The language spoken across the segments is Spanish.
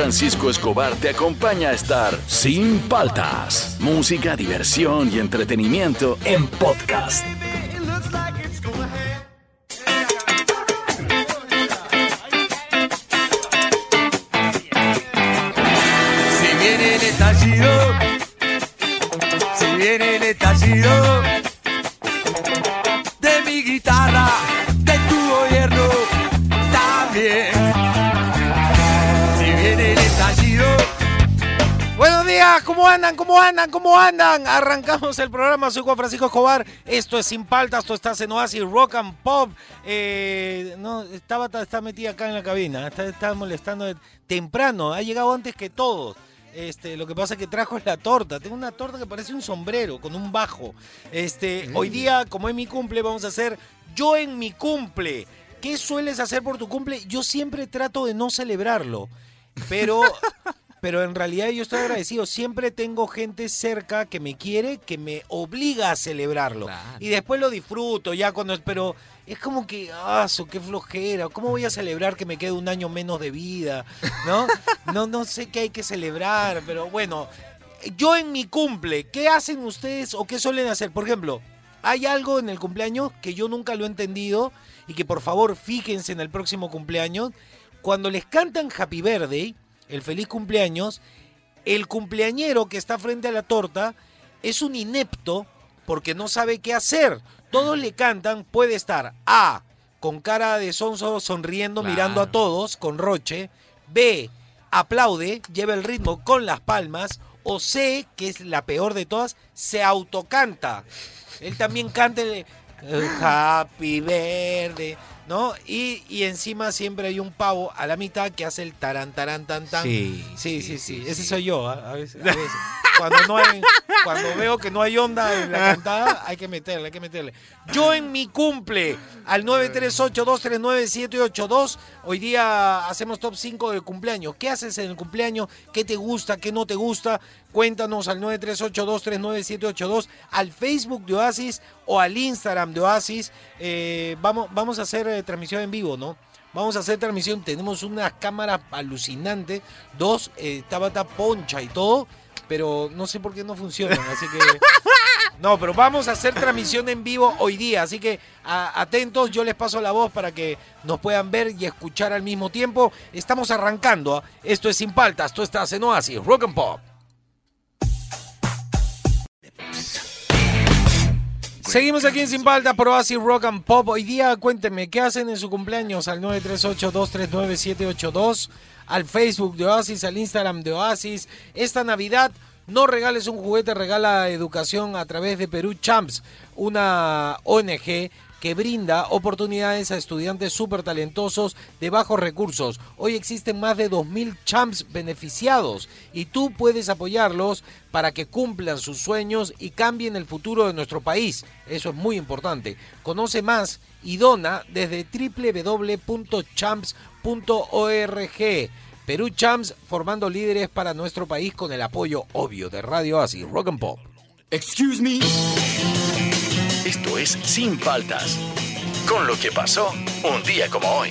Francisco Escobar te acompaña a estar sin paltas. Música, diversión y entretenimiento en podcast. Si viene el estallido, si viene el estallido andan? ¿Cómo andan? ¿Cómo andan? Arrancamos el programa, soy Juan Francisco Escobar. Esto es Sin Paltas, esto estás en Oasis Rock and Pop. Eh, no, estaba está metida acá en la cabina, está, está molestando temprano, ha llegado antes que todos. Este, lo que pasa es que trajo la torta. Tengo una torta que parece un sombrero con un bajo. Este, hoy día, como es mi cumple, vamos a hacer yo en mi cumple. ¿Qué sueles hacer por tu cumple? Yo siempre trato de no celebrarlo, pero pero en realidad yo estoy agradecido. Siempre tengo gente cerca que me quiere, que me obliga a celebrarlo. Claro. Y después lo disfruto ya cuando... Pero es como que, ah, qué flojera. ¿Cómo voy a celebrar que me quede un año menos de vida? ¿No? No, no sé qué hay que celebrar, pero bueno. Yo en mi cumple, ¿qué hacen ustedes o qué suelen hacer? Por ejemplo, hay algo en el cumpleaños que yo nunca lo he entendido y que por favor fíjense en el próximo cumpleaños. Cuando les cantan Happy Birthday, el feliz cumpleaños, el cumpleañero que está frente a la torta es un inepto porque no sabe qué hacer. Todos le cantan, puede estar A, con cara de sonso sonriendo, Claro. mirando a todos, con roche. B, aplaude, lleva el ritmo con las palmas. O C, que es la peor de todas, se autocanta. Él también canta el el Happy Verde, ¿no? Y, y encima siempre hay un pavo a la mitad que hace el tarán, tarán, tan, tan. Sí, sí, sí. sí, sí. sí, Ese soy yo, ¿ah? a veces. a veces. Cuando, no hay, cuando veo que no hay onda en la cantada, hay que meterle, hay que meterle. Yo en mi cumple, al 938-239-782, hoy día hacemos top 5 del cumpleaños. ¿Qué haces en el cumpleaños? ¿Qué te gusta? ¿Qué no te gusta? Cuéntanos al 938-239-782, al Facebook de Oasis o al Instagram de Oasis. Eh, vamos, vamos a hacer eh, transmisión en vivo, ¿no? Vamos a hacer transmisión. Tenemos unas cámaras alucinantes, dos, eh, Tabata Poncha y todo, pero no sé por qué no funcionan, así que. No, pero vamos a hacer transmisión en vivo hoy día, así que atentos, yo les paso la voz para que nos puedan ver y escuchar al mismo tiempo. Estamos arrancando, ¿ah? esto es Sin Paltas, tú estás en Oasis, Rock and Pop. Seguimos aquí en Sin Paltas por Oasis Rock and Pop. Hoy día cuéntenme, ¿qué hacen en su cumpleaños? Al 938-239-782, al Facebook de Oasis, al Instagram de Oasis. Esta Navidad no regales un juguete, regala educación a través de Perú Champs, una ONG que brinda oportunidades a estudiantes súper talentosos de bajos recursos. Hoy existen más de 2.000 champs beneficiados y tú puedes apoyarlos para que cumplan sus sueños y cambien el futuro de nuestro país. Eso es muy importante. Conoce más y dona desde www.champs.org. Perú Champs formando líderes para nuestro país con el apoyo obvio de Radio Asi Rock and Pop. Excuse me. Esto es Sin Paltas. Con lo que pasó un día como hoy.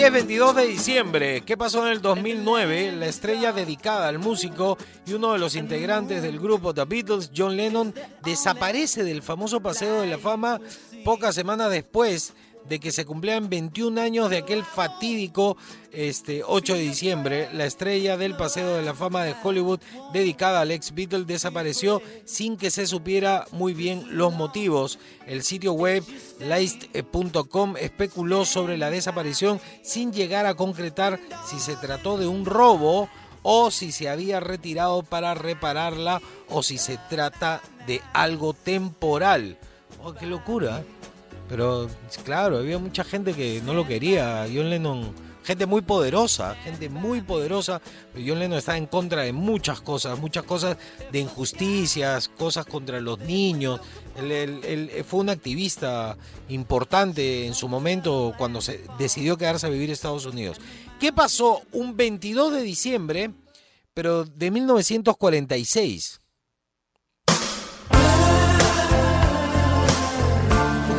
10, 22 de diciembre. ¿Qué pasó en el 2009? La estrella dedicada al músico y uno de los integrantes del grupo The Beatles, John Lennon, desaparece del famoso Paseo de la Fama pocas semanas después de que se cumplían 21 años de aquel fatídico este, 8 de diciembre. La estrella del Paseo de la Fama de Hollywood, dedicada al ex Beatle, desapareció sin que se supiera muy bien los motivos. El sitio web List.com especuló sobre la desaparición sin llegar a concretar si se trató de un robo o si se había retirado para repararla o si se trata de algo temporal. Oh, qué locura. Pero claro, había mucha gente que no lo quería. John Lennon, gente muy poderosa, gente muy poderosa. Pero John Lennon está en contra de muchas cosas, muchas cosas de injusticias, cosas contra los niños. Él, él- él fue un activista importante en su momento cuando se decidió quedarse a vivir en Estados Unidos. ¿Qué pasó un 22 de diciembre, pero de 1946?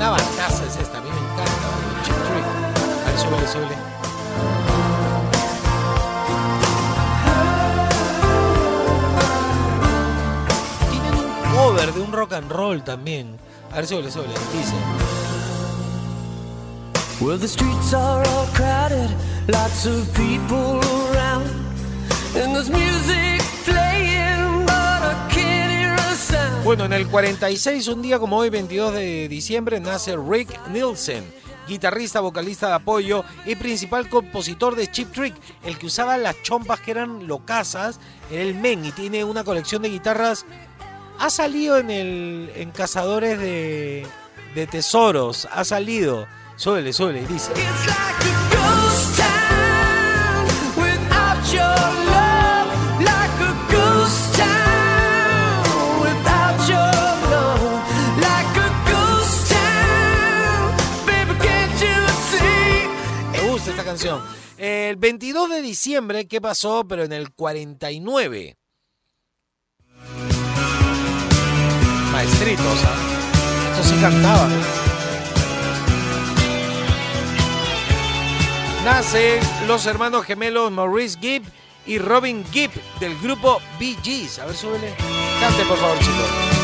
Una bandaza es esta, a mí me encanta. Cheap Trick. A ver, súbele, súbele. Tienen un cover de un rock and roll también. A ver, súbele, súbele. Dice. Well, the streets are all crowded, lots of people around, and there's music Bueno, en el 46, un día como hoy, 22 de diciembre, nace Rick Nielsen, guitarrista, vocalista de apoyo y principal compositor de Chip Trick, el que usaba las chompas que eran locasas, era el men y tiene una colección de guitarras. Ha salido en el en Cazadores de, de Tesoros, ha salido. Súbele, súbele, dice. El 22 de diciembre, ¿qué pasó? Pero en el 49. Maestritos, ¿ah? Esto sí cantaba. Nacen los hermanos gemelos Maurice Gibb y Robin Gibb del grupo Bee Gees. A ver, súbele. Cante, por favor, chicos.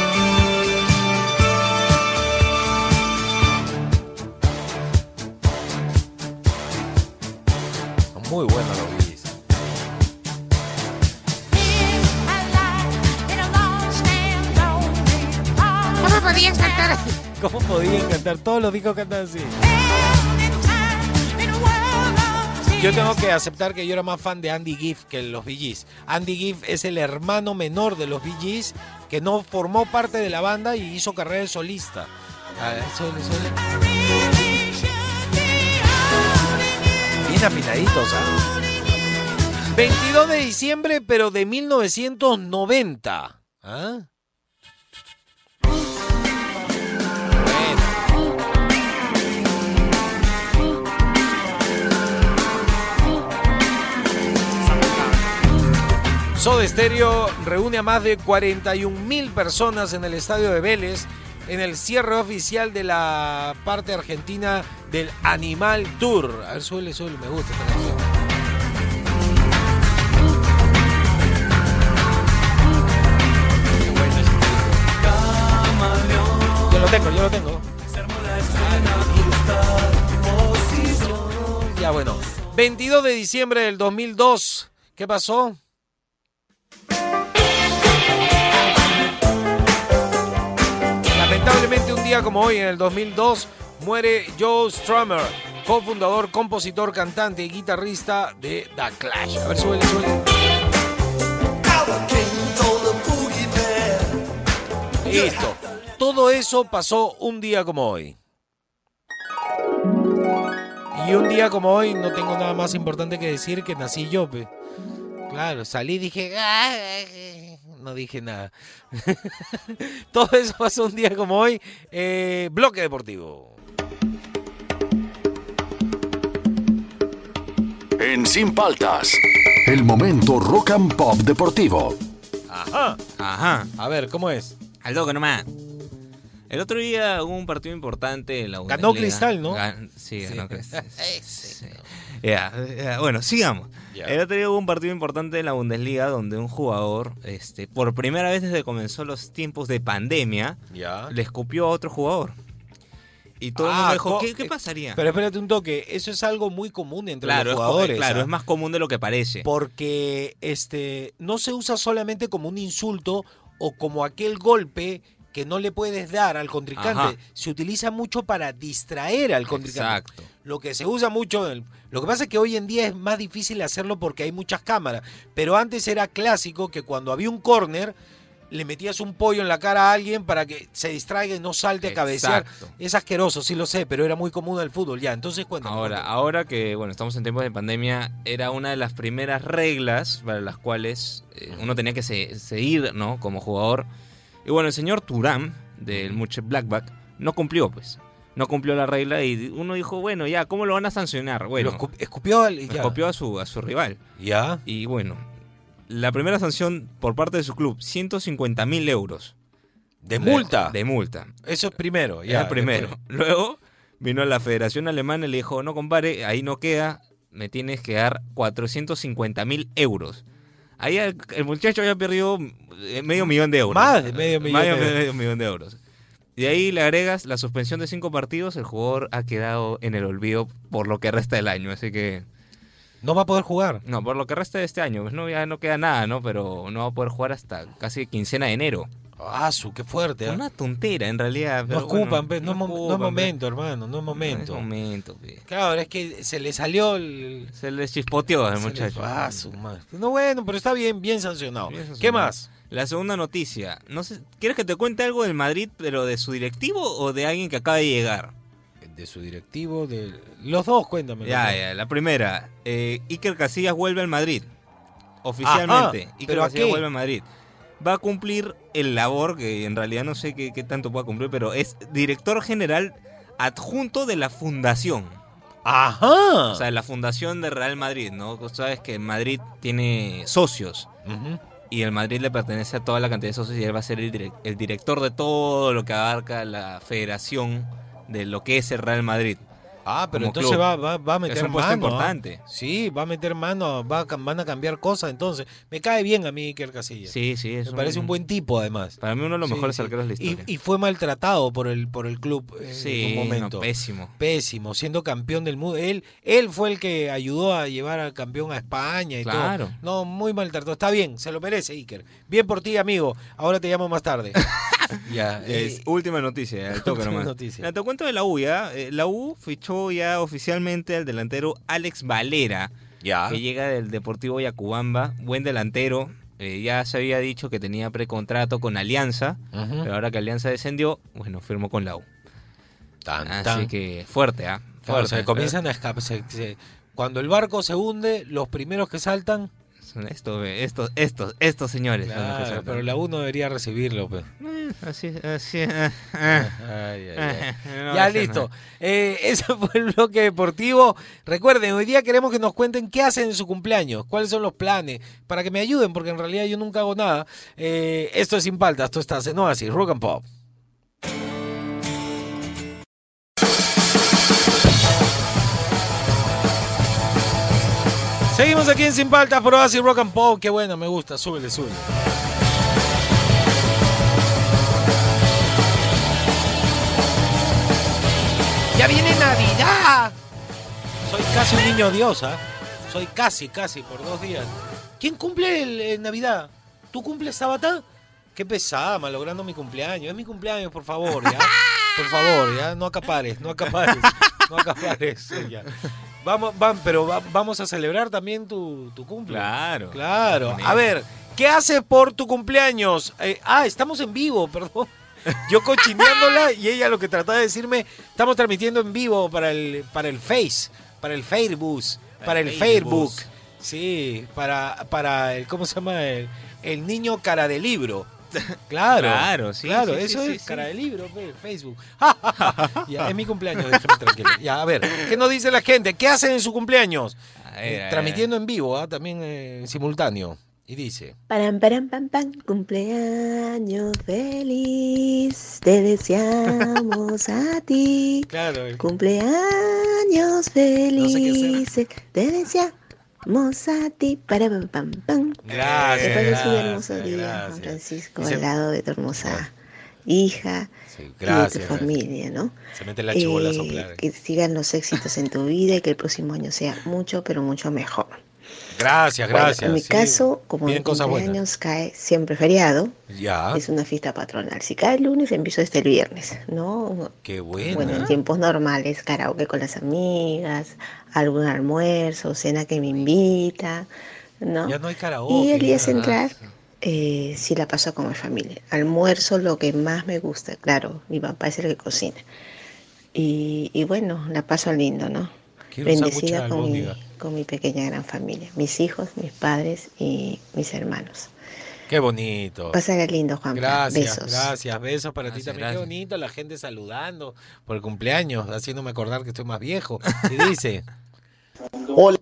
Muy los Bee Gees. ¿Cómo podías cantar así? ¿Cómo podían cantar? Todos los discos cantan así. Yo tengo que aceptar que yo era más fan de Andy Giff que los Bee Gees. Andy Giff es el hermano menor de los Bee Gees que no formó parte de la banda y hizo carrera de solista. A ver, suele, suele. Bien afinaditos, ¿ah? 22 de diciembre, pero de 1990. ¿Ah? Soda Stereo reúne a más de 41 mil personas en el estadio de Vélez en el cierre oficial de la parte argentina del Animal Tour. A ver, suele, suele, me gusta esta. Yo lo tengo, yo lo tengo. Ya bueno, 22 de diciembre del 2002. ¿Qué pasó? Lamentablemente un día como hoy, en el 2002, muere Joe Strummer, cofundador, compositor, cantante y guitarrista de The Clash. A ver, suele, suele. Listo. Todo eso pasó un día como hoy. Y un día como hoy no tengo nada más importante que decir que nací yo. pe. Claro, salí y dije... "Ah, No dije nada. Todo eso pasó un día como hoy. Eh, bloque deportivo. En Sin Paltas, el momento rock and pop deportivo. Ajá. Ajá, A ver, ¿cómo es? al toque nomás. El otro día hubo un partido importante en la Ganó Bundesliga. Cristal, ¿no? Gan- sí, ganó Cristal. Ese, Sí. Ya, ya, bueno, sigamos. Ya. El otro día hubo un partido importante en la Bundesliga donde un jugador, este, por primera vez desde que comenzó los tiempos de pandemia, le escupió a otro jugador. Y todo el Ah, mundo dijo, co- ¿qué, qué eh, pasaría? Pero espérate un toque, eso es algo muy común entre claro, los es, co- jugadores. claro ¿ah? es más común de lo que parece. Porque este no se usa solamente como un insulto o como aquel golpe que no le puedes dar al contrincante. Ajá. Se utiliza mucho para distraer al contrincante. Exacto. Lo que se usa mucho, lo que pasa es que hoy en día es más difícil hacerlo porque hay muchas cámaras, pero antes era clásico que cuando había un córner, le metías un pollo en la cara a alguien para que se distraiga y no salte a cabecear. Exacto. Es asqueroso, sí lo sé, pero era muy común el fútbol. Ya, entonces cuéntame. Ahora, cuéntame. ahora que bueno, estamos en tiempos de pandemia, era una de las primeras reglas para las cuales eh, uno tenía que se- seguir, ¿no? Como jugador. Y bueno, el señor Turán, del Muche Blackback, no cumplió, pues. No cumplió la regla y uno dijo, bueno, ya, ¿cómo lo van a sancionar? Bueno, Lo escu- escupió al- a su, a su rival. Ya. Y bueno, la primera sanción por parte de su club, 150 mil euros. De multa. De, multa. Eso es primero. Ya, primero. después. Luego vino la Federación Alemana y le dijo, no compare, ahí no queda, me tienes que dar 450 mil euros. Ahí el, el muchacho había perdido eh, medio millón de euros. Más de medio millón Medio- de euros. medio millón de euros. Y de ahí le agregas la suspensión de cinco partidos, el jugador ha quedado en el olvido por lo que resta del año. Así que, No va a poder jugar. no, por lo que resta de este año, pues no, ya no queda nada, ¿no? Pero no va a poder jugar hasta casi quincena de enero. Ah, su, qué fuerte. ¿ah? Una tontera, en realidad. No pero ocupan, bueno, pe, no, es mo- no es ocupan, pe. momento, hermano, no es No es momento. momento, pe. Claro, es que se le salió el... Se le chispoteó al se le- muchacho. Ah, su madre. No, bueno, pero está bien, bien sancionado. Bien ¿Qué más? La segunda noticia. No sé, ¿Quieres que te cuente algo del Madrid, pero de su directivo o de alguien que acaba de llegar? De su directivo, de... Los dos, cuéntame. Ya, ya. La primera. Eh, Iker Casillas vuelve al Madrid. Oficialmente. Ajá, Iker ¿pero a Casillas qué? vuelve al Madrid. Va a cumplir el labor, que en realidad no sé qué, qué tanto pueda cumplir, pero es director general adjunto de la fundación. Ajá. O sea, la fundación de Real Madrid, ¿no? Tú Sabes que Madrid tiene socios. Y el Madrid le pertenece a toda la cantidad de socios y él va a ser el, direc- el director de todo lo que abarca la federación de lo que es el Real Madrid. Ah, pero entonces club. va, va, va a meter Es un puesto mano. ¿ah? importante. Sí, va a meter mano, va van a cambiar cosas. Entonces, me cae bien a mí Iker Casillas. Sí, sí, es me parece un buen tipo, además. Para mí uno de los Sí, mejores sí. arqueros de la Y, historia. y fue maltratado por el, por el club eh, sí, en un no, momento. pésimo. Pésimo, siendo campeón del mundo. Él, él fue el que ayudó a llevar al campeón a España y Claro. todo. No, muy maltratado. Está bien, se lo merece, Iker. Bien por ti, amigo. Ahora te llamo más tarde. ya. Es eh, última noticia, toque última nomás. noticia. Te cuento de la U, ¿ya? Eh, La U fichó ya oficialmente al delantero Alex Valera, ya. que llega del Deportivo Yacubamba, buen delantero. Eh, ya se había dicho que tenía precontrato con Alianza, pero ahora que Alianza descendió, bueno, firmó con la U. Tan, Así tan. que fuerte, ¿ah? Claro, Fuerte. se comienzan a escapar. se- se- cuando el barco se hunde, los primeros que saltan. Son Estos, estos, estos, señores. Claro, pero la U no debería recibirlo. pues. Así, así. ah, ah. No, ya listo. Eh, ese fue el bloque deportivo. Recuerden, hoy día queremos que nos cuenten qué hacen en su cumpleaños, cuáles son los planes, para que me ayuden, porque en realidad yo nunca hago nada. Eh, esto es Sin Paltas, esto está no así, Rock and Pop. Seguimos aquí en Sin Paltas por Oasis Rock and Pop. Qué buena, me gusta. Súbele, súbele. ¡Ya viene Navidad! Soy casi un niño Dios, ¿ah? Soy casi, casi, por dos días. ¿Quién cumple el, Navidad? ¿Tú cumples Tabata? Qué pesada, malogrando mi cumpleaños. Es mi cumpleaños, por favor, ¿ya? Por favor, ¿ya? No acapares, no acapares. No acapares, ya. Vamos, van, pero va- vamos a celebrar también tu, tu cumple. Claro. Claro. A ver, ¿qué haces por tu cumpleaños? Eh, ah, estamos en vivo, perdón. Yo cochineándola y ella lo que trataba de decirme, estamos transmitiendo en vivo para el, para el Face, para el Facebook, para el El Facebook. Facebook. Sí, para, para el, ¿cómo se llama? El, el niño cara de libro. Claro, Claro, sí, claro, sí, eso sí, es sí. cara de libro, Facebook. ya, es mi cumpleaños, déjame tranquilo. Ya, a ver, ¿qué nos dice la gente? ¿Qué hacen en su cumpleaños? Ver, Eh, transmitiendo en vivo, ¿ah? también eh, simultáneo. Y dice, Param, param, pam, pam, cumpleaños feliz, te deseamos a ti. claro, el- Cumpleaños felices, te deseamos a ti. Para pam, pam, pam. gracias. Un gracias, hermoso día, Juan. Francisco, al lado de tu hermosa hija Sí, y de tu familia, ¿no? Se mete la chibola Eh, que sigan los éxitos en tu vida y que el próximo año sea mucho, pero mucho mejor. Gracias, Bueno, gracias. en mi sí. caso, como buenas. cumpleaños cae siempre feriado, Ya, es una fiesta patronal. Si cae el lunes, empiezo desde el viernes, ¿no? qué Bueno, buena. en tiempos normales, karaoke con las amigas, algún almuerzo, cena que me invita, ¿no? Ya no hay karaoke. y el día central, eh, sí la paso con mi familia. Almuerzo lo que más me gusta, claro, mi papá es el que cocina. Y, y bueno, la paso lindo, ¿no? Quiero Bendecida de con mi, con mi pequeña gran familia, mis hijos, mis padres y mis hermanos. Qué bonito. Pásala lindo, Juan. Gracias, Besos. gracias, besos para ti Gracias, también. Qué bonito la gente saludando por el cumpleaños, haciéndome acordar que estoy más viejo. Y dice, Hola,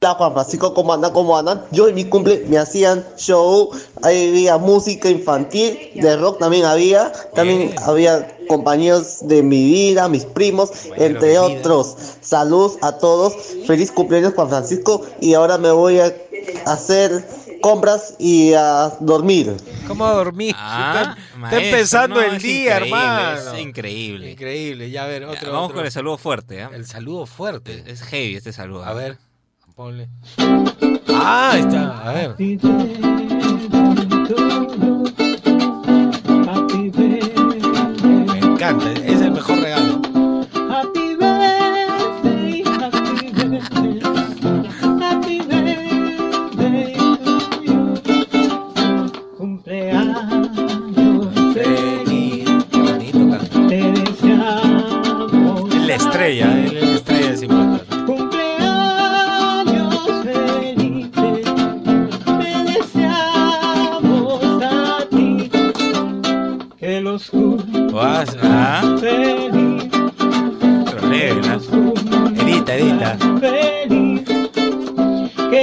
Juan Francisco, ¿cómo andan? ¿Cómo andan? Yo en mi cumple me hacían show, ahí había música infantil, de rock también había, también había compañeros de mi vida, mis primos, entre otros. Saludos a todos, feliz cumpleaños Juan Francisco y ahora me voy a hacer compras y a dormir. ¿cómo dormir? Ah, está, empezando no, el es día, increíble, hermano. Es increíble. Increíble, ya a ver, Ya, otro. Vamos otro. con el saludo fuerte, ¿ah? El saludo fuerte. Es heavy este saludo. A ver, ponle. Ah, ahí está, a ver. Me encanta, es el mejor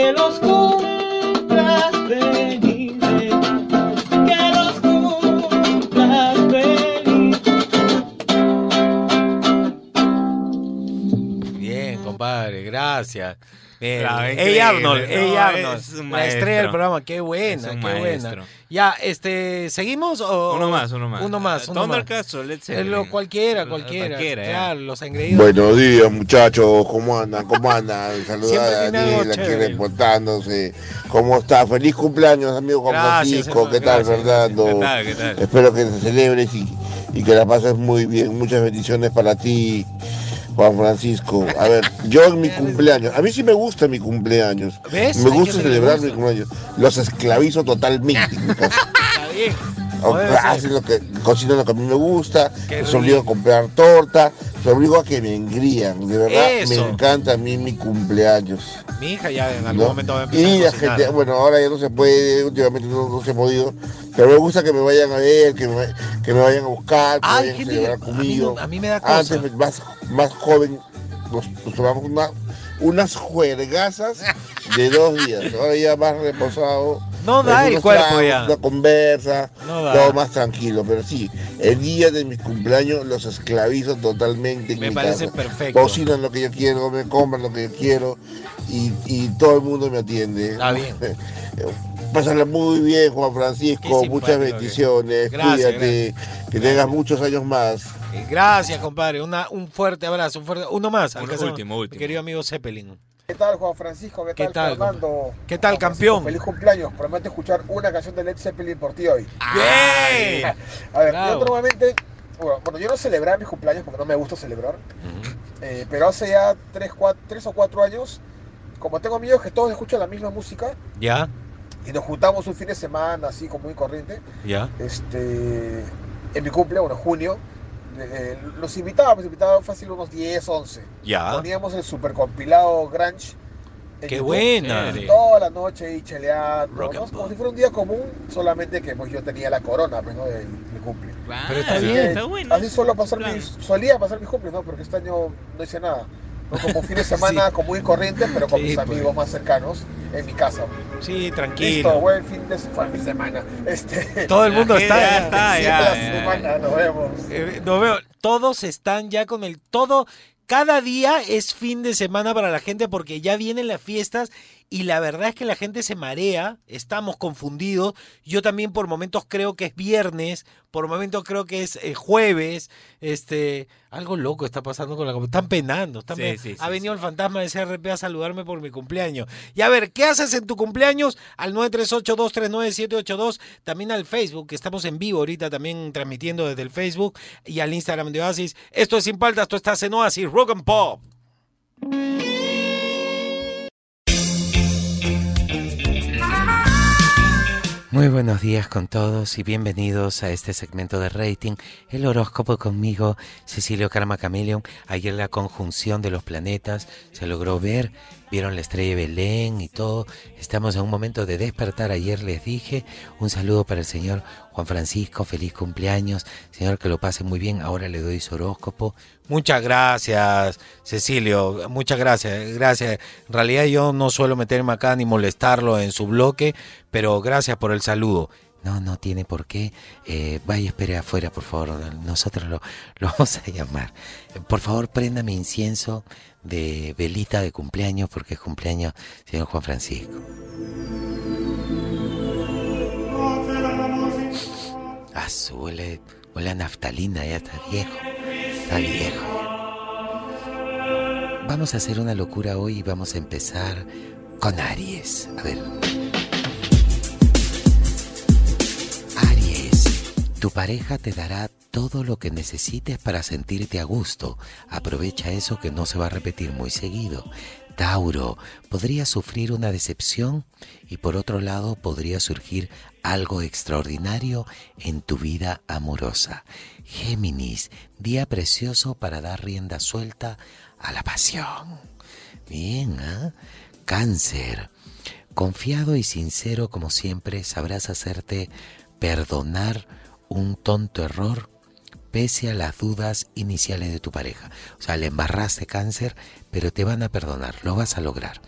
Que los cumplas felices, que los cumplas felices. Bien, compadre, gracias. Bien. Bravo, Ey increíble. Arnold, No, ey Arnold. es un la estrella del programa, qué buena, qué buena. Ya, este, ¿seguimos o Uno más, uno más. Uno más, uno más. Thundercats o Led Eh, lo- cualquiera, cualquiera. Cualquiera, ya. claro, los engreídos. Buenos días muchachos, ¿cómo andan? ¿Cómo andan? Saludos Siempre a tiene algo Daniel aquí reportándose. ¿Cómo está? Feliz cumpleaños, amigo Juan Gracias, Francisco. ¿Qué tal, Fernando? ¿Qué tal, qué tal? Espero que te celebres y, y que la pases muy bien. Muchas bendiciones para ti, Juan Francisco. A ver, yo en mi cumpleaños, a mí sí me gusta mi cumpleaños. ¿Ves? Me gusta celebrar gusta. mi cumpleaños. Los esclavizo totalmente en mi casa. Está bien. Hacen lo que, cocinan lo que a mí me gusta, Qué los obligo a comprar torta, los obligo a que me engrían. De verdad, Eso. me encanta a mí mi cumpleaños. Mi hija ya en algún ¿no? momento va a empezar Y a la cocinar. gente, bueno, ahora ya no se puede, últimamente no, no se ha podido, pero me gusta que me vayan a ver, que me, que me vayan a buscar, que Ay, vayan a celebrar que- a mí conmigo. a mí me da cosa. Antes, más, más joven, nos, nos tomamos una- unas juergazas de dos días. Ahora ya más reposado. No da el cuerpo ya. Una conversa, No da. todo más tranquilo. Pero sí, el día de mi cumpleaños los esclavizo totalmente en Me mi parece casa. perfecto. Cocinan lo que yo quiero, me compran lo que yo quiero y, y todo el mundo me atiende. Está bien. Pásala muy bien, Juan Francisco. Muchas bendiciones. Gracias, Cuídate. Que tengas muchos años más. Eh, Gracias, compadre. Una, un fuerte abrazo. Un fuerte, uno más. Alcanzamos. último, último. Mi querido amigo Zeppelin. ¿Qué tal, Juan Francisco? ¿Qué, ¿Qué tal, Fernando? ¿Qué tal, campeón? Feliz cumpleaños. Prometo escuchar una canción de Led Zeppelin por ti hoy. ¡Bien! A ver, Bravo. yo normalmente, bueno, bueno, yo no celebraba mis cumpleaños porque no me gusta celebrar, eh, pero hace ya tres, cuatro, tres o cuatro años, como tengo amigos que todos escuchan la misma música Ya, y nos juntamos un fin de semana así como muy corriente, ya. este, en mi cumple, bueno, junio, eh, los invitábamos, invitaban fácil unos 10, 11. Ya. Poníamos el super compilado Grunge. Qué YouTube, buena. Toda la noche ahí cheleando, ¿no? como si fuera un día común, solamente que pues yo tenía la corona pues, ¿no? del, del cumple. Claro, Pero está bien. Está bueno. Así suelo pasar mis, solía pasar mis cumples, ¿no? Porque este año no hice nada. ¿No? Como fin de semana común y corriente, pero con Sí, mis pues. amigos más cercanos en mi casa. Sí, Listo, tranquilo. buen fin de fue mi semana. Este, Todo el mundo está. gente ya ya. está, sí, ya, la ya. semana, nos vemos. Eh, no veo, todos están ya con el todo. Cada día es fin de semana para la gente porque ya vienen las fiestas y la verdad es que la gente se marea, estamos confundidos. Yo también por momentos creo que es viernes, por momentos creo que es eh, jueves. Este, algo loco está pasando con la Están penando, están Sí, penando. sí, sí, Ha venido el fantasma de CRP a saludarme por mi cumpleaños. Y a ver, ¿qué haces en tu cumpleaños? Al 938-239-782, también al Facebook, que estamos en vivo ahorita también transmitiendo desde el Facebook y al Instagram de Oasis. Esto es Sin Paltas, esto estás en Oasis, Rock and Pop. Muy buenos días con todos y bienvenidos a este segmento de rating, el horóscopo conmigo, Cecilio Karma Chameleon. Ayer la conjunción de los planetas se logró ver, vieron la estrella de Belén y todo. Estamos en un momento de despertar. Ayer les dije un saludo para el señor Juan Francisco, feliz cumpleaños. Señor, que lo pase muy bien. Ahora le doy su horóscopo. Muchas gracias, Cecilio. Muchas gracias. Gracias. En realidad yo no suelo meterme acá ni molestarlo en su bloque, pero gracias por el saludo. No, no tiene por qué. Eh, vaya, espere afuera, por favor. Nosotros lo, lo vamos a llamar. Por favor, prenda mi incienso de velita de cumpleaños, porque es cumpleaños señor Juan Francisco. Ah, huele, huele a naftalina, ya está viejo. Está viejo. Vamos a hacer una locura hoy y vamos a empezar con Aries. A ver. Tu pareja te dará todo lo que necesites para sentirte a gusto. Aprovecha eso que no se va a repetir muy seguido. Tauro, podría sufrir una decepción y por otro lado podría surgir algo extraordinario en tu vida amorosa. Géminis, día precioso para dar rienda suelta a la pasión. Bien, ¿ah? Cáncer, confiado y sincero como siempre, sabrás hacerte perdonar un tonto error pese a las dudas iniciales de tu pareja. O sea, le embarraste cáncer, pero te van a perdonar, lo vas a lograr.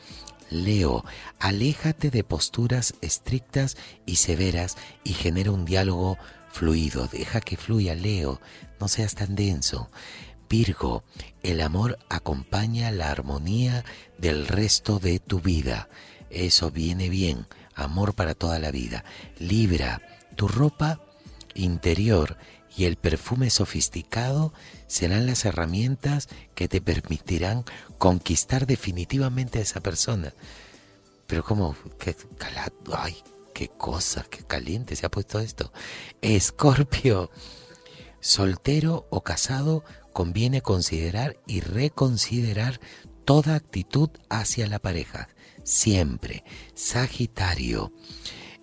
Leo, aléjate de posturas estrictas y severas y genera un diálogo fluido. Deja que fluya, Leo, no seas tan denso. Virgo, el amor acompaña la armonía del resto de tu vida. Eso viene bien, amor para toda la vida. Libra, tu ropa interior y el perfume sofisticado serán las herramientas que te permitirán conquistar definitivamente a esa persona. Pero como, qué calado, ay, qué cosa, qué caliente se ha puesto esto. Escorpio, soltero o casado, conviene considerar y reconsiderar toda actitud hacia la pareja. Siempre. Sagitario,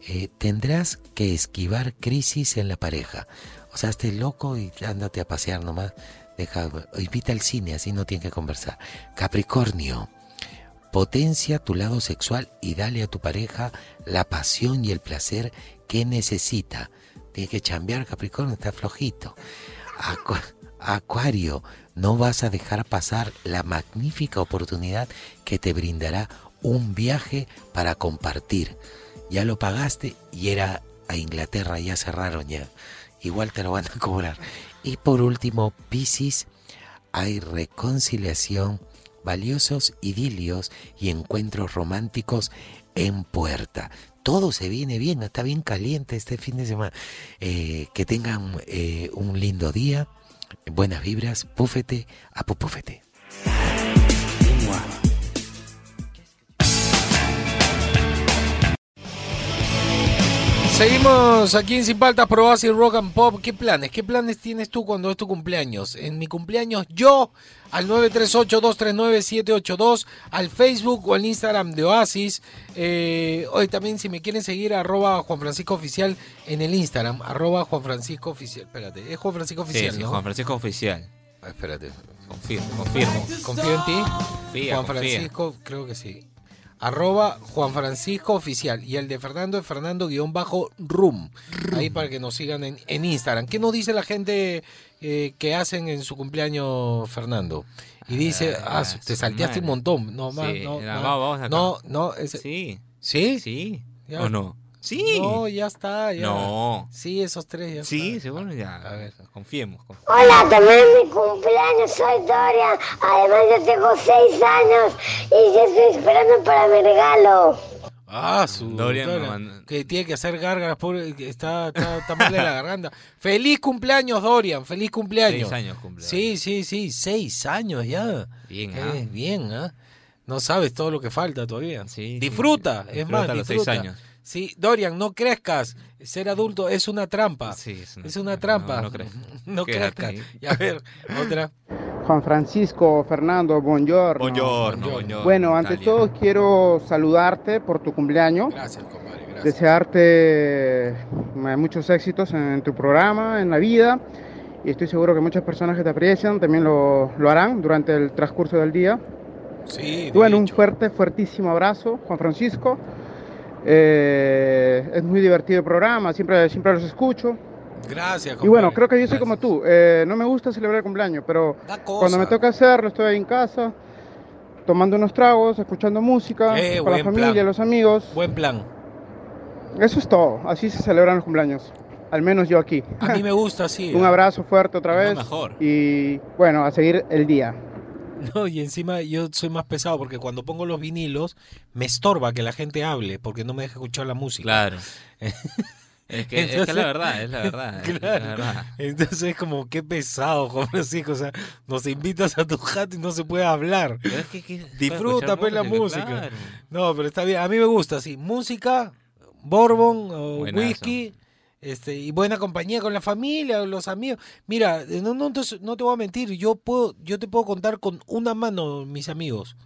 eh, tendrás que esquivar crisis en la pareja. O sea, esté loco y ándate a pasear nomás. Deja, invita al cine, así no tiene que conversar. Capricornio, potencia tu lado sexual y dale a tu pareja la pasión y el placer que necesita. Tiene que chambear, Capricornio, está flojito. Acu- Acuario, no vas a dejar pasar la magnífica oportunidad que te brindará un viaje para compartir. Ya lo pagaste y era a Inglaterra, ya cerraron ya. Igual te lo van a cobrar. Y por último, Piscis, hay reconciliación, valiosos idilios y encuentros románticos en puerta. Todo se viene bien, está bien caliente este fin de semana. Eh, que tengan eh, un lindo día, buenas vibras, púfete a Seguimos aquí en Sin Paltas, Probas y Rock and Pop. ¿Qué planes? ¿Qué planes tienes tú cuando es tu cumpleaños? En mi cumpleaños, yo al 938-239-782, al Facebook o al Instagram de Oasis. Eh, hoy también, si me quieren seguir, arroba Juan Francisco Oficial en el Instagram, arroba Juan Francisco Oficial. Espérate, es Juan Francisco Oficial, sí, sí, ¿no? Juan Francisco Oficial. Ah, Espérate. Confirmo, confirmo. Confío en ti. Confía, Juan confía. Francisco, creo que sí. Arroba Juan Francisco Oficial. Y el de Fernando es Fernando-Room. Ahí para que nos sigan en, en Instagram. ¿Qué nos dice la gente eh, que hacen en su cumpleaños, Fernando? Y dice, Ah, ah, te salteaste un montón. No, más, Sí, no, vamos, acá. no, no, ese- Sí. ¿Sí? Sí. Ya. ¿O no? Sí. No, ya está. Ya. No. Sí, esos tres ya Sí, está. seguro ya. A ver, confiemos. confiemos. Hola, también mi cumpleaños, soy Dorian. Además, yo tengo seis años y ya estoy esperando para mi regalo. Ah, su Dorian que tiene que hacer gárgaras, pobre, que está, está, está mal de la garganta. Feliz cumpleaños, Dorian, feliz cumpleaños. Seis años cumple. Sí, sí, sí, seis años ya. Bien, Qué ¿ah? bien, ¿ah? No sabes todo lo que falta todavía. Sí, disfruta, sí, es disfruta más, los seis disfruta. años. Sí, Dorian, no crezcas. Ser adulto es una trampa. Sí, es una, Es una trampa. No, no crezca. No ahí. Y a ver, otra. Juan Francisco, Fernando, buongiorno. Buongiorno, buongiorno, Bueno, ante Italia. todo quiero saludarte por tu cumpleaños. Gracias, compadre. desearte eh, muchos éxitos en tu programa, en la vida. Y estoy seguro que muchas personas que te aprecian también lo, lo harán durante el transcurso del día. Sí, bueno, un fuerte, fuertísimo abrazo, Juan Francisco. Eh, es muy divertido el programa, siempre, siempre los escucho. Gracias, Y bueno, creo que yo soy como tú. eh, no me gusta celebrar el cumpleaños, pero cuando me toca hacerlo, estoy ahí en casa, tomando unos tragos, escuchando música, Eh, con la familia, plan. los amigos. Buen plan. Eso es todo. Así se celebran los cumpleaños. Al menos yo aquí. A mí me gusta así. Un abrazo fuerte otra vez. mejor. Y bueno, a seguir el día. No, y encima yo soy más pesado porque cuando pongo los vinilos me estorba que la gente hable porque no me deja escuchar la música. Claro. Es que, es que la verdad, es la verdad. es la Claro. verdad. Entonces es como qué pesado, Juan Francisco. O sea, nos invitas a tu jato y no se puede hablar. Pero es que- que- Disfruta pues la música. claro. No, pero está bien. A mí me gusta así. Música, bourbon o whisky. Este, y buena compañía con la familia los amigos. Mira, no, no, te- no te voy a mentir, yo puedo, yo te puedo contar con una mano mis amigos.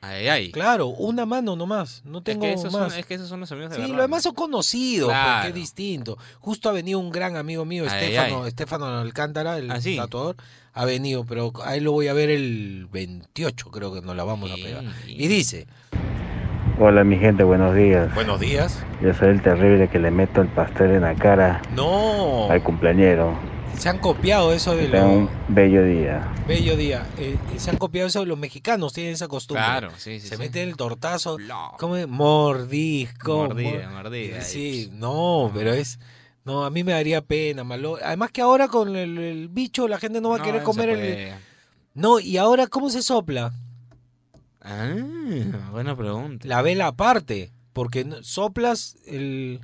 Ay, ay. Claro, una mano nomás, no Es tengo que, esos más. son, es que esos son los amigos de Sí, los demás son conocidos, porque es distinto. Justo ha venido un gran amigo mío, Ay, Estefano. Estefano Alcántara, el ¿Ah, sí? tatuador, ha venido, pero a él lo voy a ver el 28, creo que nos la vamos a pegar. Y dice, Hola mi gente, buenos días. buenos días. Yo soy el terrible que le meto el pastel en la cara No, al cumpleañero. se han copiado eso de Que tenga lo un bello día. bello día. Eh, se han copiado eso de los mexicanos, tienen esa costumbre. Claro, sí, sí, Se sí. meten el tortazo, come mordisco. Mordida, mor- mordida, Sí, no, pero es no, a mí me daría pena, malo. Además que ahora con el, el bicho la gente no va a No, querer no comer el. No, y ahora ¿cómo se sopla? Ah, buena pregunta. La vela aparte, porque soplas el,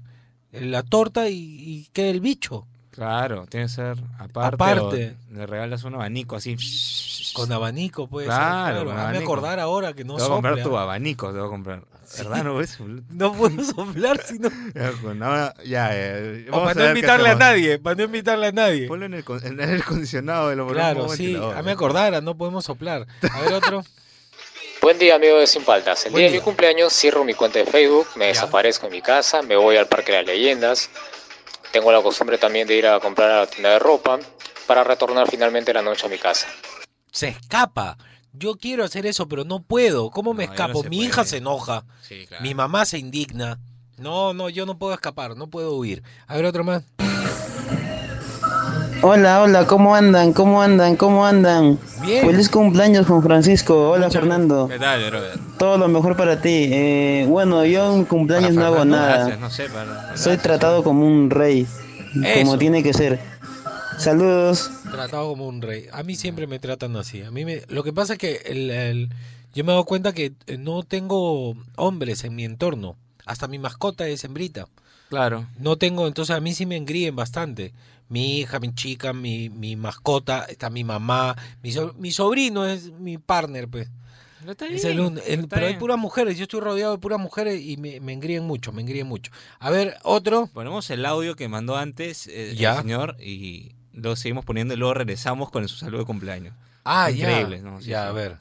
la torta y, y queda el bicho. Claro, tiene que ser aparte. Aparte. o le regalas un abanico así. Con abanico, pues. Claro, con Hazme acordar ahora que no Te voy a comprar tu ¿ah? abanico, te voy a comprar. ¿Verdad? ¿No ves? No puedo soplar si no. Ya, eh, O vamos para no invitarle a nadie, para no invitarle a nadie. Ponlo en el, en el acondicionado de lo Claro, sí, ventilador. a me acordara, no podemos soplar. A ver otro. Buen día, amigo de Sin Faltas. El Buen día de mi cumpleaños cierro mi cuenta de Facebook, me desaparezco en mi casa, me voy al Parque de las Leyendas. Tengo la costumbre también de ir a comprar a la tienda de ropa para retornar finalmente la noche a mi casa. Se escapa. Yo quiero hacer eso, pero no puedo. ¿Cómo me No, escapo? no Mi puede. hija se enoja. Sí, claro. Mi mamá se indigna. No, no, yo no puedo escapar, no puedo huir. A ver otro más. Hola, hola, ¿cómo andan? ¿Cómo andan? ¿Cómo andan? Bien. Feliz cumpleaños, Juan Francisco. Hola, Fernando. ¿Qué tal, brother? Todo lo mejor para ti. Eh, bueno, yo en cumpleaños no hago Fernando, nada. gracias, no sé, para- Soy tratado como un rey, Eso. como tiene que ser. Saludos. Tratado como un rey. A mí siempre me tratan así. A mí me... Lo que pasa es que el, el- yo me he dado cuenta que eh, no tengo hombres en mi entorno. Hasta mi mascota es hembrita. Claro. No tengo, entonces a mí sí me engríen bastante. Mi hija, mi chica, mi, mi mascota, está mi mamá, mi, so- mi sobrino es mi partner, pues. Está Es bien, el un- el- está pero hay bien. puras mujeres, yo estoy rodeado de puras mujeres y me, me engríen mucho, me engríen mucho. A ver, otro. Ponemos el audio que mandó antes eh, Ya. el señor y lo seguimos poniendo y luego regresamos con su saludo de cumpleaños. Ah, Increíble, ya. ¿no? Sí, ya, sí. a ver.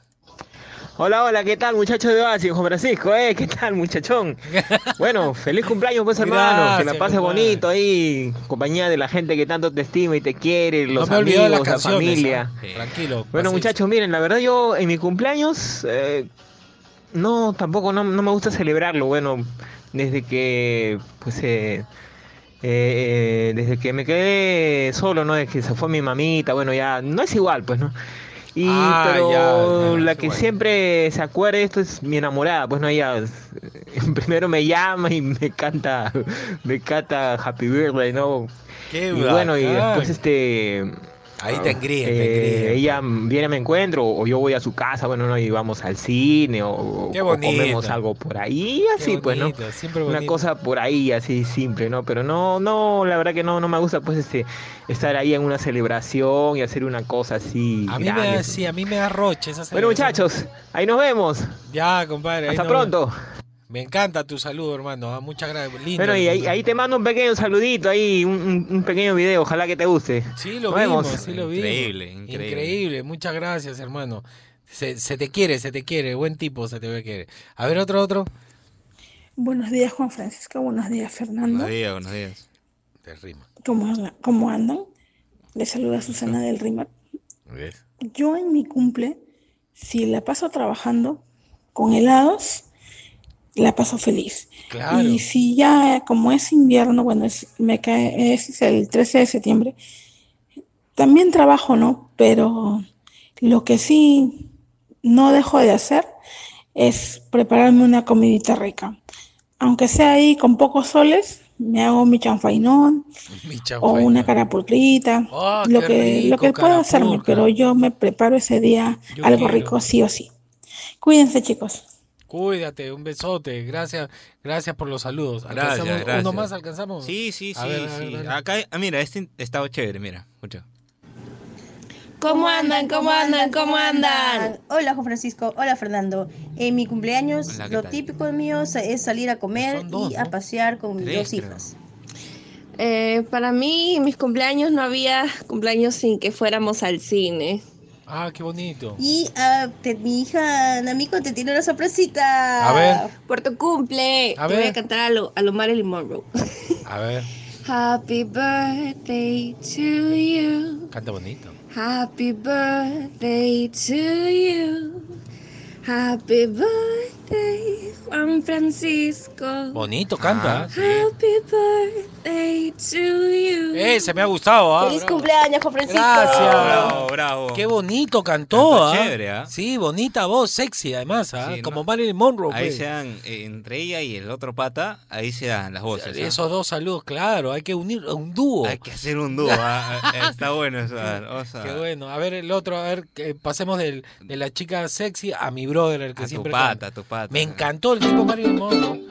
Hola, hola, ¿qué tal muchachos de Oasis? Juan Francisco, ¿eh? ¿Qué tal muchachón? Bueno, feliz cumpleaños pues hermano, que la pases compadre. bonito ahí, compañía de la gente que tanto te estima y te quiere, los no me amigos, la familia. ¿ah? Tranquilo. Bueno muchachos, miren, la verdad yo en mi cumpleaños eh, no, tampoco no, no me gusta celebrarlo, bueno, desde que pues eh, desde que me quedé solo, ¿no? Desde que se fue mi mamita, bueno, ya no es igual, pues, ¿no? Y Ah, pero ya, ya, la que siempre se acuerda de esto es mi enamorada, pues no ella primero me llama y me canta me canta Happy Birthday, ¿no? Qué y bueno, y después este Ahí te engríen, te eh, engríen. ella viene a mi encuentro o yo voy a su casa, bueno, no, y vamos al cine o, Qué o bonito. comemos algo por ahí, así pues, ¿no? bonito, Una bonito. cosa por ahí, así simple, ¿no? Pero no, no, la verdad que no, no me gusta pues este estar ahí en una celebración y hacer una cosa así. A mí, grande, me da, pues. sí, a mí me da roche esa Bueno muchachos, ahí nos vemos. Ya, compadre. ahí Hasta nos pronto. Me encanta tu saludo, hermano. ah, Muchas gracias. Lindo. Bueno, y ahí, ahí te mando un pequeño saludito, ahí, un, pequeño video, ojalá que te guste. Sí, lo Nos vimos, vemos. sí lo vimos. Increíble, increíble. Increíble. Muchas gracias, hermano. Se, se te quiere, se te quiere. Buen tipo, se te ve quiere. A ver, otro, otro. Buenos días, Juan Francisco. Buenos días, Fernando. Buenos días, buenos días. De rima. ¿Cómo, cómo andan? Les saluda Susana del Rima. Yo en mi cumple, si la paso trabajando con helados, la paso feliz. Claro. Y si ya, como es invierno, bueno, es, me cae, es el 13 de septiembre, también trabajo, ¿no? Pero lo que sí no dejo de hacer es prepararme una comidita rica. Aunque sea ahí con pocos soles, me hago mi chanfainón Mi o una carapulcrita, Ah, lo que, lo rico, que pueda hacerme, pero yo me preparo ese día Yo algo quiero. rico, sí o sí. Cuídense, chicos. Cuídate, un besote. Gracias, gracias por los saludos. Gracias, ¿Alcanzamos gracias. ¿Uno más alcanzamos? Sí, sí, sí, A ver, sí. Acá, ah, mira, este estaba chévere, mira, escucha. ¿Cómo andan? ¿Cómo andan? ¿Cómo andan? Hola Juan Francisco, hola Fernando. En mi cumpleaños Hola, ¿qué lo tal? típico mío es salir a comer dos, y a pasear con mis dos hijas. Eh, para mí, en mis cumpleaños no había cumpleaños sin que fuéramos al cine. Ah, qué bonito. Y te- mi hija Namiko te tiene una sorpresita. A ver. Por tu cumple, A te voy ver. a cantar a lo, a lo Marilyn Monroe. A ver, Happy birthday to you. canta bonito. Happy birthday to you. Happy birthday, Juan Francisco. Bonito canta. Happy birthday to you. Eh, se me ha gustado, ¿ah? ¡Feliz Bravo. cumpleaños, Juan Francisco! Gracias. Bravo, bravo. Qué bonito cantó, ¿ah? chévere, ¿ah? Sí, bonita voz, sexy además, ¿ah? Sí, Como ¿no? Marilyn Monroe. Ahí pues. se dan, eh, entre ella y el otro pata, ahí se dan las voces. ¿ah? Esos dos saludos, claro, hay que unir un dúo. Hay que hacer un dúo. ¿ah? Eh, Está bueno eso. ah, a- Qué bueno. A ver el otro, a ver, que pasemos del, de la chica sexy a mi brother, el que A tu siempre pata, canta. a tu pata. Me encantó el tipo Marilyn Monroe.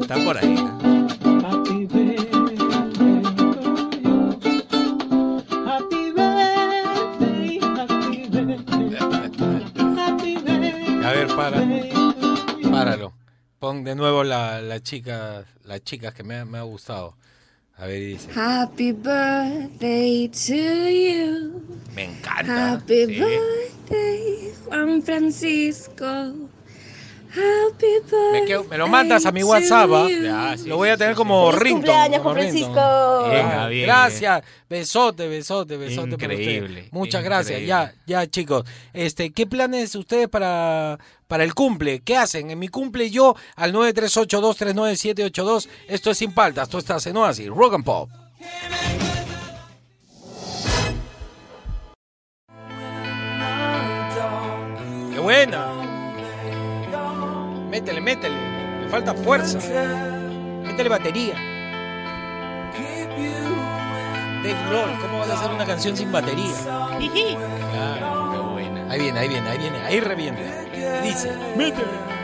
Está por ahí. ¿no? A ver, para. Páralo. Pon de nuevo la, la chica, las chicas que me, me ha gustado. A ver, dice. Happy birthday to you. Me encanta. Happy Sí. birthday, Juan Francisco. Happy birthday. Me, quedo- me lo mandas a mi WhatsApp. ¿ah? Ya, sí, lo voy a tener sí, como sí. ¡Feliz ringtone. cumpleaños, Juan. Francisco! Ah, bien, gracias, besote, besote, besote por. Increíble, Muchas gracias. Ya, ya, chicos. Este, ¿qué planes ustedes para, para el cumple? ¿Qué hacen? En mi cumple yo al 938239782. Esto es sin paltas. Tú estás en Oasis, Rock and Pop. ¡Qué buena! Métele, métele. Le falta fuerza. Métele batería. Dave Grohl, ¿cómo vas a hacer una canción sin batería? Claro. Qué buena. Ahí viene, ahí viene, ahí viene, ahí revienta. Dice, métele.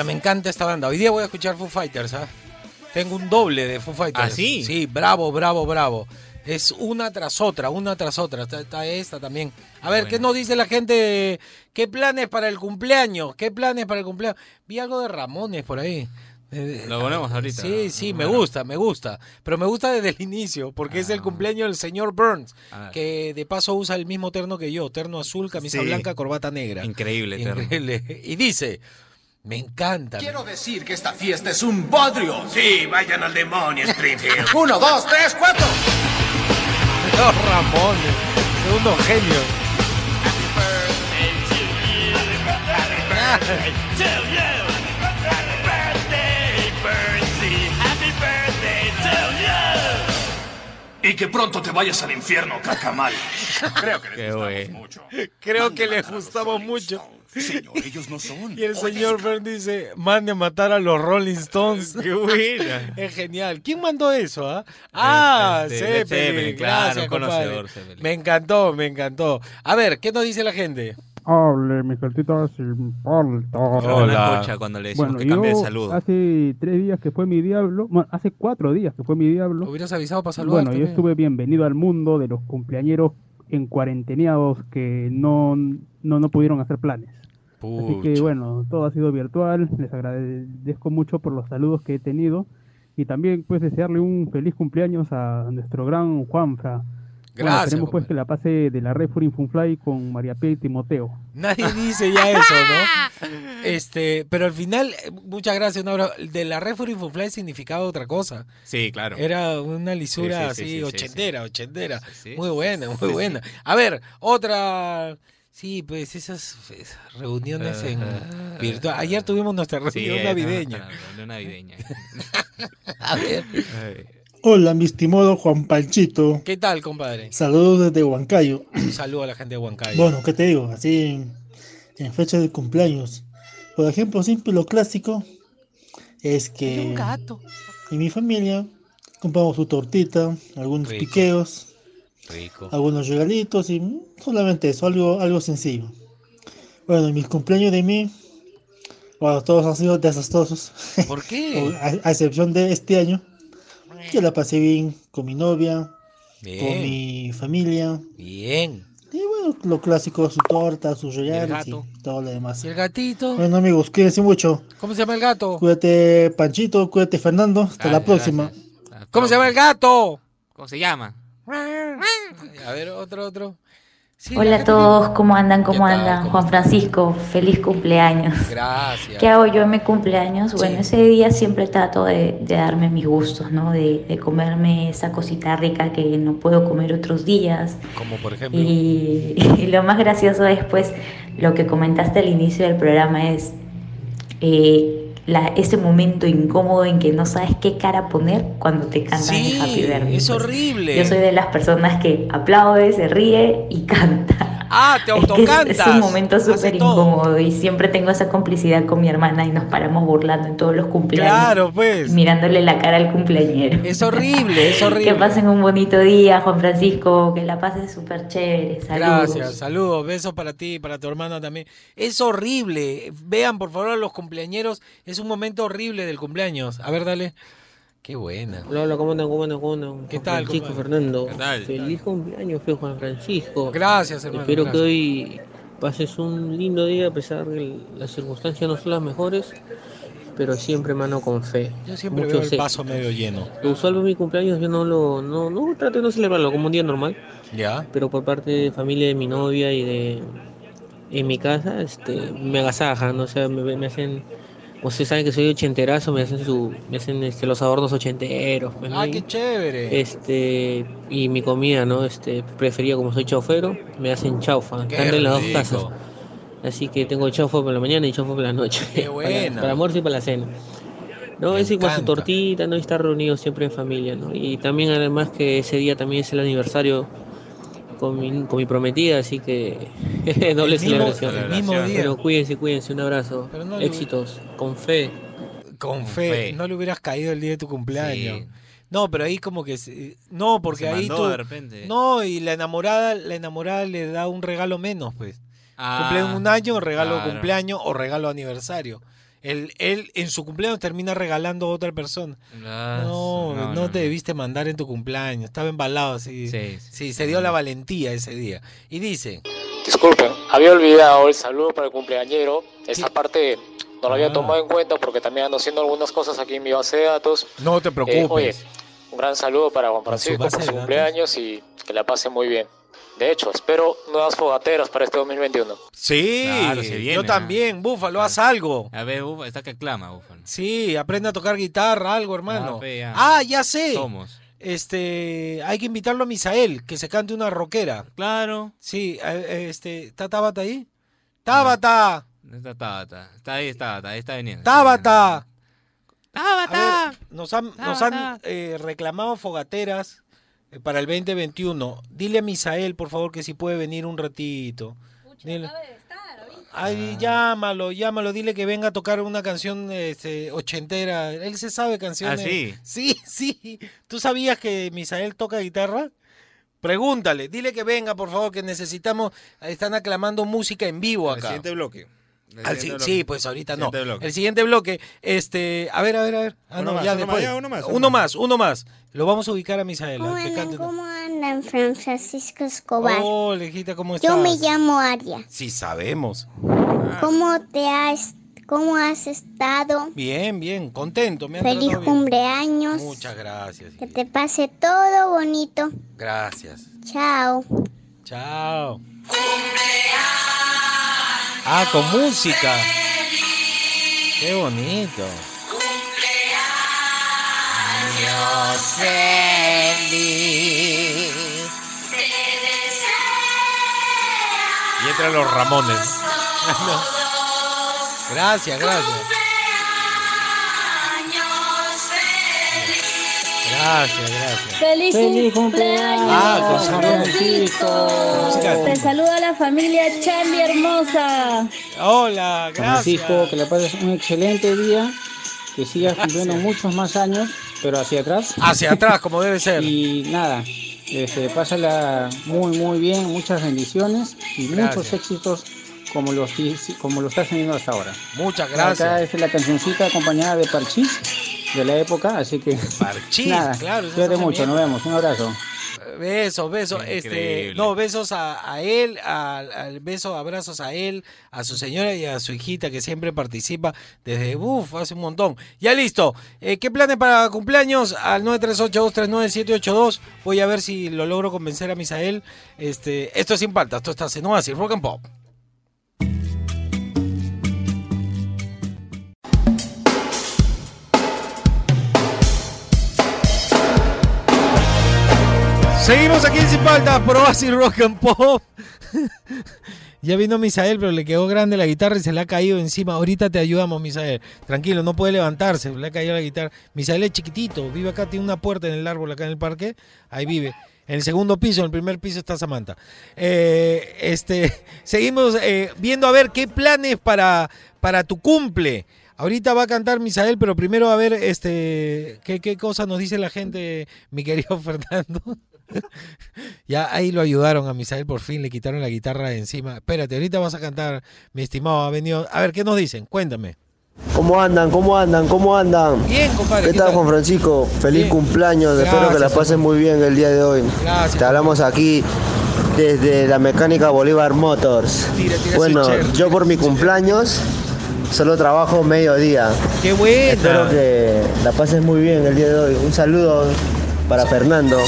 Encanta, me encanta esta banda. Hoy día voy a escuchar Foo Fighters, ¿ah? Tengo un doble de Foo Fighters. ¿Ah, sí? Sí, bravo, bravo, bravo. Es una tras otra, una tras otra. Está, está esta también. A ver, ¿qué nos dice la gente? ¿Qué planes para el cumpleaños? ¿Qué planes para el cumpleaños? Vi algo de Ramones por ahí. Eh, Lo ponemos ahorita. Sí, sí, me Bueno. gusta, me gusta. Pero me gusta desde el inicio, porque es el cumpleaños del señor Burns, Ah. que de paso usa el mismo terno que yo, terno azul, camisa Sí. blanca, corbata negra. Increíble, Terno. Increíble. Y dice, me encanta. Quiero decir que esta fiesta es un bodrio. Sí, vayan al demonio, Springfield. Uno, dos, tres, cuatro. Los Ramones, segundo genio. Y que pronto te vayas al infierno, cacamal. Creo que Qué bueno. Creo que les gustamos mucho. Señor, ellos no son. Y el señor Burns dice, mande a matar a los Rolling Stones. Qué buena. Es genial. ¿Quién mandó eso? ah? Ah, Este, Zeppelin. Claro, Gracias, conocedor. Zeppelin. Me encantó, me encantó. A ver, ¿qué nos dice la gente? Hable, mi cartita sin palta. Hola. Cuando le decimos bueno, que cambie de saludo. Hace tres días que fue mi diablo, bueno, hace cuatro días que fue mi diablo. Hubieras avisado para saludar. Bueno, yo también. estuve bienvenido al mundo de los cumpleañeros en cuarenteneados que no, no, no pudieron hacer planes. Así que bueno, todo ha sido virtual. Les agradezco mucho por los saludos que he tenido. Y también pues desearle un feliz cumpleaños a nuestro gran Juanfra. Bueno, Gracias, esperemos pues que la pase de la Red for Infunfly con María P. y Timoteo. Nadie dice ya eso, ¿no? Este, pero al final, eh, muchas gracias, un abrazo. De la Referee for Fly significaba otra cosa. Sí, claro. Era una lisura Sí, sí, sí, así, sí, sí, ochentera, ochentera. sí, muy sí, buena, sí, muy sí. buena. A ver, otra. Sí, pues esas esas reuniones en virtual. Ayer tuvimos nuestra reunión navideña. no, no, reunión navideña. A ver. Hola, mi estimado Juan Panchito. ¿Qué tal, compadre? Saludos desde Huancayo. Un saludo a la gente de Huancayo. Bueno, ¿qué te digo? Así en, en fecha de cumpleaños. Por ejemplo, siempre lo clásico es que un gato. en mi familia compramos su tortita, algunos Rico. piqueos, Rico. algunos regalitos y solamente eso, algo, algo sencillo. Bueno, en mis cumpleaños de mí, bueno, todos han sido desastrosos. ¿Por qué? a, a excepción de este año, que la pasé bien con mi novia, con Bien. mi familia. Bien. Y bueno, lo clásico, su torta, sus regalos y, todo lo demás. ¿Y el gatito? Bueno amigos, cuídense mucho. ¿Cómo se llama el gato? Cuídate Panchito, cuídate Fernando. Hasta la próxima. ¿Cómo se llama el gato? ¿Cómo se llama? A ver, otro, otro. Sí, Hola la a todos, ¿cómo andan? ¿Cómo andan? ¿Cómo Juan Francisco, feliz cumpleaños. Gracias. ¿Qué hago yo en mi cumpleaños? Bueno, ese día siempre trato de, de darme mis gustos, ¿no? De, de comerme esa cosita rica que no puedo comer otros días. Como por ejemplo. Y, y lo más gracioso es, pues, lo que comentaste al inicio del programa es eh, la- ese momento incómodo en que no sabes qué cara poner cuando te cantan el Sí, Happy Birthday. es pues. horrible. Yo soy de las personas que aplaude, se ríe y canta. Ah, te Es que es- autocantas. Es, un momento súper incómodo y siempre tengo esa complicidad con mi hermana y nos paramos burlando en todos los cumpleaños. Claro, pues. Mirándole la cara al cumpleañero. Es horrible, es horrible. Que pasen un bonito día, Juan Francisco, que la pasen súper chévere. Saludos. Gracias, saludos, besos para ti y para tu hermana también. Es horrible. Vean, por favor, a los cumpleañeros. Es un momento horrible del cumpleaños. A ver, dale. Qué buena. Hola, hola, ¿cómo andan? ¿Cómo andan? ¿Cómo andan? ¿Qué tal, Francisco compadre? Fernando. ¿Qué tal? Feliz cumpleaños, fue Juan Francisco. Gracias, hermano, Espero gracias. que hoy pases un lindo día a pesar de que las circunstancias no son las mejores, pero siempre, mano, con fe. Yo siempre Muchos veo el vaso medio lleno. Lo usual mi cumpleaños yo no lo, no, no trato de no celebrarlo como un día normal, ¿Ya? pero por parte de familia de mi novia y de en mi casa, este, me agasajan, o sea, me, me hacen, ustedes saben que soy ochenterazo, me hacen su, me hacen este, los adornos ochenteros, pues. Ah, qué chévere. este y mi comida, ¿no? Este prefería como soy chaufero, me hacen chaufa, tanto en las dos casas. Así que tengo chaufa por la mañana y chaufa por la noche. Qué buena. Para, almuerzo y para la cena. No, Me es igual su tortita, ¿no? Y estar reunidos siempre en familia, ¿no? Y también además que ese día también es el aniversario con mi, con mi prometida, así que doble El mismo- celebración. el mismo día. Pero cuídense, cuídense, un abrazo. Pero no Éxitos, con fe. Con fe. fe. No le hubieras caído el día de tu cumpleaños. Sí. No, pero ahí como que... se- No, porque Se ahí mandó tú... de repente. No, y la enamorada, la enamorada le da un regalo menos, pues. Ah, Cumple un año, regalo claro. cumpleaños o regalo aniversario. Él, él en su cumpleaños termina regalando a otra persona. Ah, No, no, no, no, te debiste mandar en tu cumpleaños. Estaba embalado así. Sí, Sí, se dio la valentía ese día. Y dice, Disculpen, había olvidado el saludo para el cumpleañero. Esa parte no la había Ah. tomado en cuenta porque también ando haciendo algunas cosas aquí en mi base de datos. no te Eh, preocupes. oye, un gran saludo para Juan ¿Para su Francisco base por su cumpleaños y que la pase muy bien. De hecho, espero nuevas fogateras para este 2021. sí, Claro, se viene, yo ¿ah? también. Búfalo, haz algo. A ver, Búfalo, está que clama, Búfalo. Sí, aprende a tocar guitarra, algo, hermano. Pe, ya. Ah, ya sé. Somos. Este, hay que invitarlo a Misael, que se cante una rockera. Claro. Sí, eh, este, ¿está Tabata ahí? ¡Tabata! Está Tabata. Está ahí, está Tabata. Ahí está viniendo. ¡Tabata! ¡Tabata! A ver, nos han, nos han eh, reclamado fogateras eh, para el 2021. Dile a Misael, por favor, que si puede venir un ratito. Dile. Ay, llámalo, llámalo, dile que venga a tocar una canción este, ochentera. Él se sabe canciones. ¿Ah, sí? Sí, sí. ¿Tú sabías que Misael toca guitarra? Pregúntale, dile que venga, por favor, que necesitamos. Están aclamando música en vivo El acá. siguiente bloque. Al si- sí, pues ahorita no. Bloque. El siguiente bloque, este, a ver, a ver, a ver. Ah, Uno no, más, ya uno más, después. ya, uno más, uno uno más, uno más. Lo vamos a ubicar a Misael. ¿Cómo ¿ah? que andan, cante. cómo andan, Fran Francisco Escobar? Oh, lejita, ¿cómo estás? Yo me llamo Aria. Sí, sabemos. ¿Cómo te has, cómo has estado? Bien, bien, contento. Me Feliz bien. cumpleaños. Muchas gracias. Que te pase todo bonito. Gracias. Chao. Chao. Ah, con música. Qué bonito. Y entran los Ramones. Gracias, gracias. Gracias, gracias. ¡Feliz, Feliz cumpleaños! Ah, de Te saluda la familia Charlie hermosa. Hola, Francisco, que le pases un excelente día, que sigas cumpliendo muchos más años, pero hacia atrás. Hacia atrás, como debe ser. Y nada, este, pásala muy, muy bien, muchas bendiciones y Gracias. muchos éxitos como los, que- como lo estás teniendo hasta ahora. Muchas Acá gracias. es la cancioncita acompañada de Parchís de la época, así que Parchís, nada, claro, cuídate mucho, nos vemos, un abrazo. Besos, besos. Este, no, besos a, a él, al beso, abrazos a él, a su señora y a su hijita que siempre participa desde, uff, hace un montón. Ya listo. Eh, ¿Qué planes para cumpleaños? Al 938-239-782. Voy a ver si lo logro convencer a Misael. Este, esto es sin falta, esto está en Oasis, Rock and Pop. Seguimos aquí en Sin Falta, por Oasis Rock and Pop. ya vino Misael, pero le quedó grande la guitarra y se le ha caído encima. Ahorita te ayudamos, Misael. Tranquilo, no puede levantarse, le ha caído la guitarra. Misael es chiquitito, vive acá, tiene una puerta en el árbol acá en el parque. Ahí vive. En el segundo piso, en el primer piso está Samantha. Eh, este, seguimos eh, viendo a ver qué planes para, para tu cumple. Ahorita va a cantar Misael, pero primero a ver este qué, qué cosa nos dice la gente, mi querido Fernando. Ya ahí lo ayudaron a Misael, por fin le quitaron la guitarra de encima. Espérate, ahorita vas a cantar, mi estimado, ha venido. A ver, ¿qué nos dicen? Cuéntame. ¿Cómo andan? ¿Cómo andan? ¿Cómo andan? Bien, compadre. ¿Qué tal, Juan Francisco? Feliz cumpleaños. Espero que la pases muy bien el día de hoy. Gracias. Te hablamos aquí desde la mecánica Bolívar Motors. Tira, tira bueno, yo por mi cumpleaños solo trabajo mediodía. ¡Qué buena! Espero que la pases muy bien el día de hoy. Un saludo para Fernando.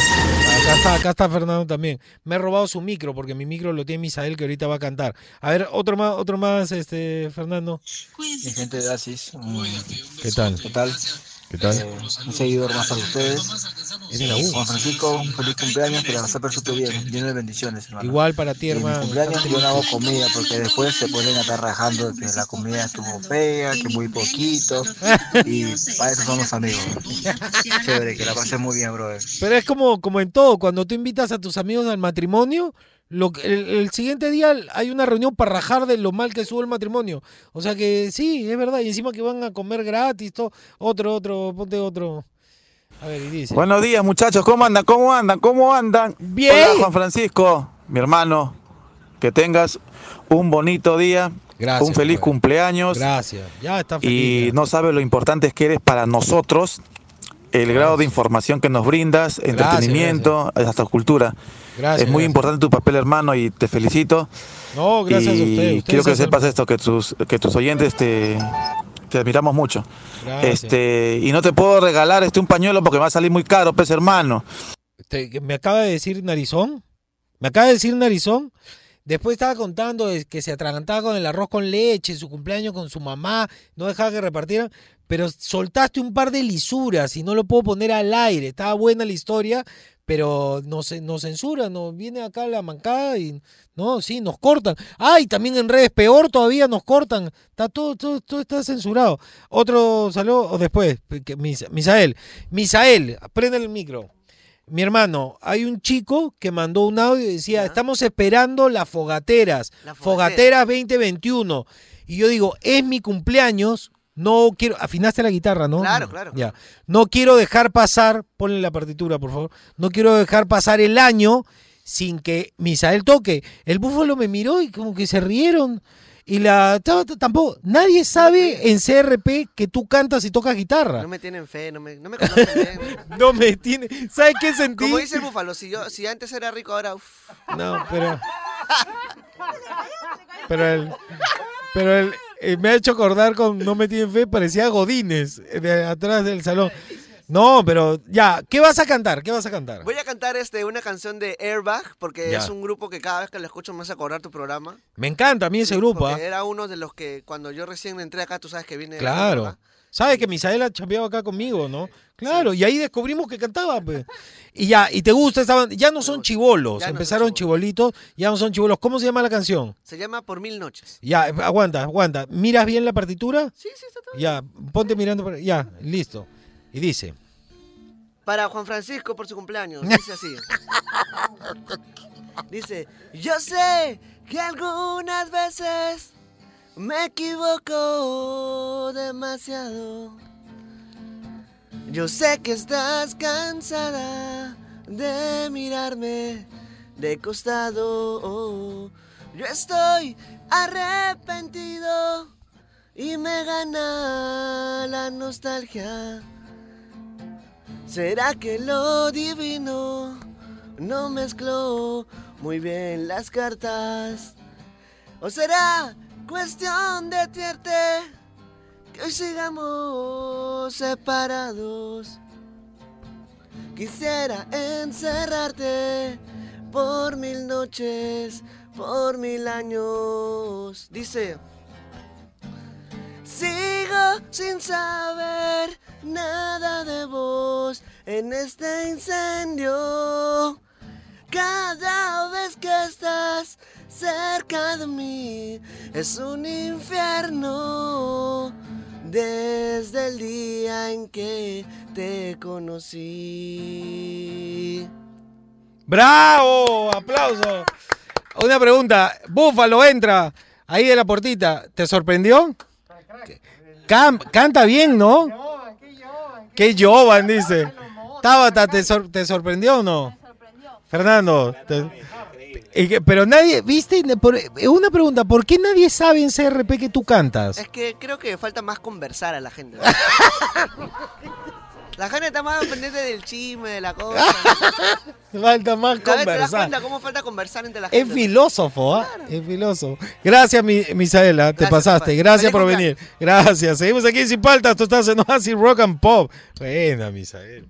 Acá está, acá está Fernando también. Me he robado su micro porque mi micro lo tiene Misael que ahorita va a cantar. A ver, otro más, otro más, este, Fernando. Mi gente de Asis, mm, ¿Qué tal? ¿Qué tal? ¿Qué tal? Eh, un seguidor más para ustedes. Es de la U. Juan Francisco, un feliz cumpleaños, que la vas a pasar súper bien, lleno de bendiciones, hermano. Igual para ti, Y en mi hermano. cumpleaños yo no hago comida porque después se ponen a estar rajando de que la comida estuvo fea, que muy poquito. Y para eso somos amigos. Chévere, que la pases muy bien, brother. Pero es como, como en todo, cuando tú invitas a tus amigos al matrimonio, lo, que- el, el siguiente día hay una reunión para rajar de lo mal que estuvo el matrimonio. O sea que sí, es verdad. Y encima que van a comer gratis, todo. Otro, otro, ponte otro. A ver, y dice. Buenos días, muchachos. ¿Cómo andan? ¿Cómo andan? ¿Cómo andan? Bien. Hola, Juan Francisco, mi hermano. Que tengas un bonito día. Gracias, un feliz cumpleaños. Gracias. Ya está feliz. Y no sabes lo importante que eres para nosotros. El grado de información que nos brindas, entretenimiento, hasta cultura. Gracias, es muy gracias. importante tu papel, hermano, y te felicito. No, gracias y a usted. Ustedes quiero que sepas esto, que tus, que tus oyentes te, te admiramos mucho. Gracias. Este, y no te puedo regalar este un pañuelo porque me va a salir muy caro, pues hermano. Te- me acaba de decir narizón. Me acaba de decir narizón. Después estaba contando que se atragantaba con el arroz con leche, su cumpleaños con su mamá, no dejaba que repartieran, pero soltaste un par de lisuras y no lo puedo poner al aire. Estaba buena la historia, pero nos, nos censura, nos viene acá la mancada y no, sí, nos cortan. Ay, también en redes peor todavía nos cortan. Está todo, todo, todo está censurado. Otro saludo o después, Misael. Misael, prende el micro. Mi hermano, hay un chico que mandó un audio y decía, estamos esperando las fogateras, fogateras 2021. Y yo digo, es mi cumpleaños, No quiero. Afinaste la guitarra, ¿no? Claro, claro. Ya. No quiero dejar pasar. Ponle la partitura, por favor. No quiero dejar pasar el año sin que Misael toque. El búfalo me miró y como que se rieron. Y la. Tampoco. Nadie sabe en CRP que tú cantas y tocas guitarra. No me tienen fe, no me, no me conocen bien. No me tiene. ¿Sabes qué sentí? Como dice el búfalo, si yo, si antes era rico, ahora uff. No, pero. Pero él. Pero él eh, me ha hecho acordar con No me tienen fe, parecía Godínez, eh, de atrás del salón. No, pero ya, ¿qué vas a cantar? ¿Qué vas a cantar? Voy a cantar este, una canción de Airbag, porque Ya. es un grupo que cada vez que lo escucho me hace acordar tu programa. Me encanta a mí ese grupo. ¿ah? era uno de los que cuando yo recién entré acá, tú sabes que viene... de Claro. ¿Sabes que Misael ha chambeado acá conmigo, no? Claro, y ahí descubrimos que cantaba, pues. Y ya, y te gusta esa banda. Ya no son chivolos, no empezaron chibolitos, ya no son chivolos. ¿Cómo se llama la canción? Se llama Por Mil Noches. Ya, aguanta, aguanta. ¿Miras bien la partitura? Sí, sí, está todo Ya, ponte mirando. por- Ya, listo. Y dice. Para Juan Francisco por su cumpleaños. Dice así. Dice, yo sé que algunas veces me equivoco demasiado. Yo sé que estás cansada de mirarme de costado. Yo estoy arrepentido y me gana la nostalgia. ¿Será que lo divino no mezcló muy bien las cartas? ¿O será cuestión de advierte que hoy sigamos separados? Quisiera encerrarte por mil noches, por mil años. Dice, sigo sin saber nada de vos en este incendio. Cada vez que estás cerca de mí es un infierno. Desde el día en que te conocí. ¡Bravo! ¡Aplauso! Una pregunta. Búfalo entra ahí de la puertita. ¿Te sorprendió? Canta bien, ¿no? ¿Qué Jovan? Dice. Tabata, ¿te, sor- te sorprendió o no? Fernando. te- pero nadie, ¿viste? Por- una pregunta, ¿por qué nadie sabe en CRP que tú cantas? Es que creo que falta más conversar a la gente. La gente está más pendiente del chisme, de la cosa. Falta más te das conversar. cuenta cómo falta conversar entre la gente. Es filósofo, ¿ah? Es filósofo. Gracias, mi, Misaela, te pasaste. Gracias por venir. Gracias. Seguimos aquí en Sin Paltas. Tú estás en Oasis Rock and Pop. Buena, Misael.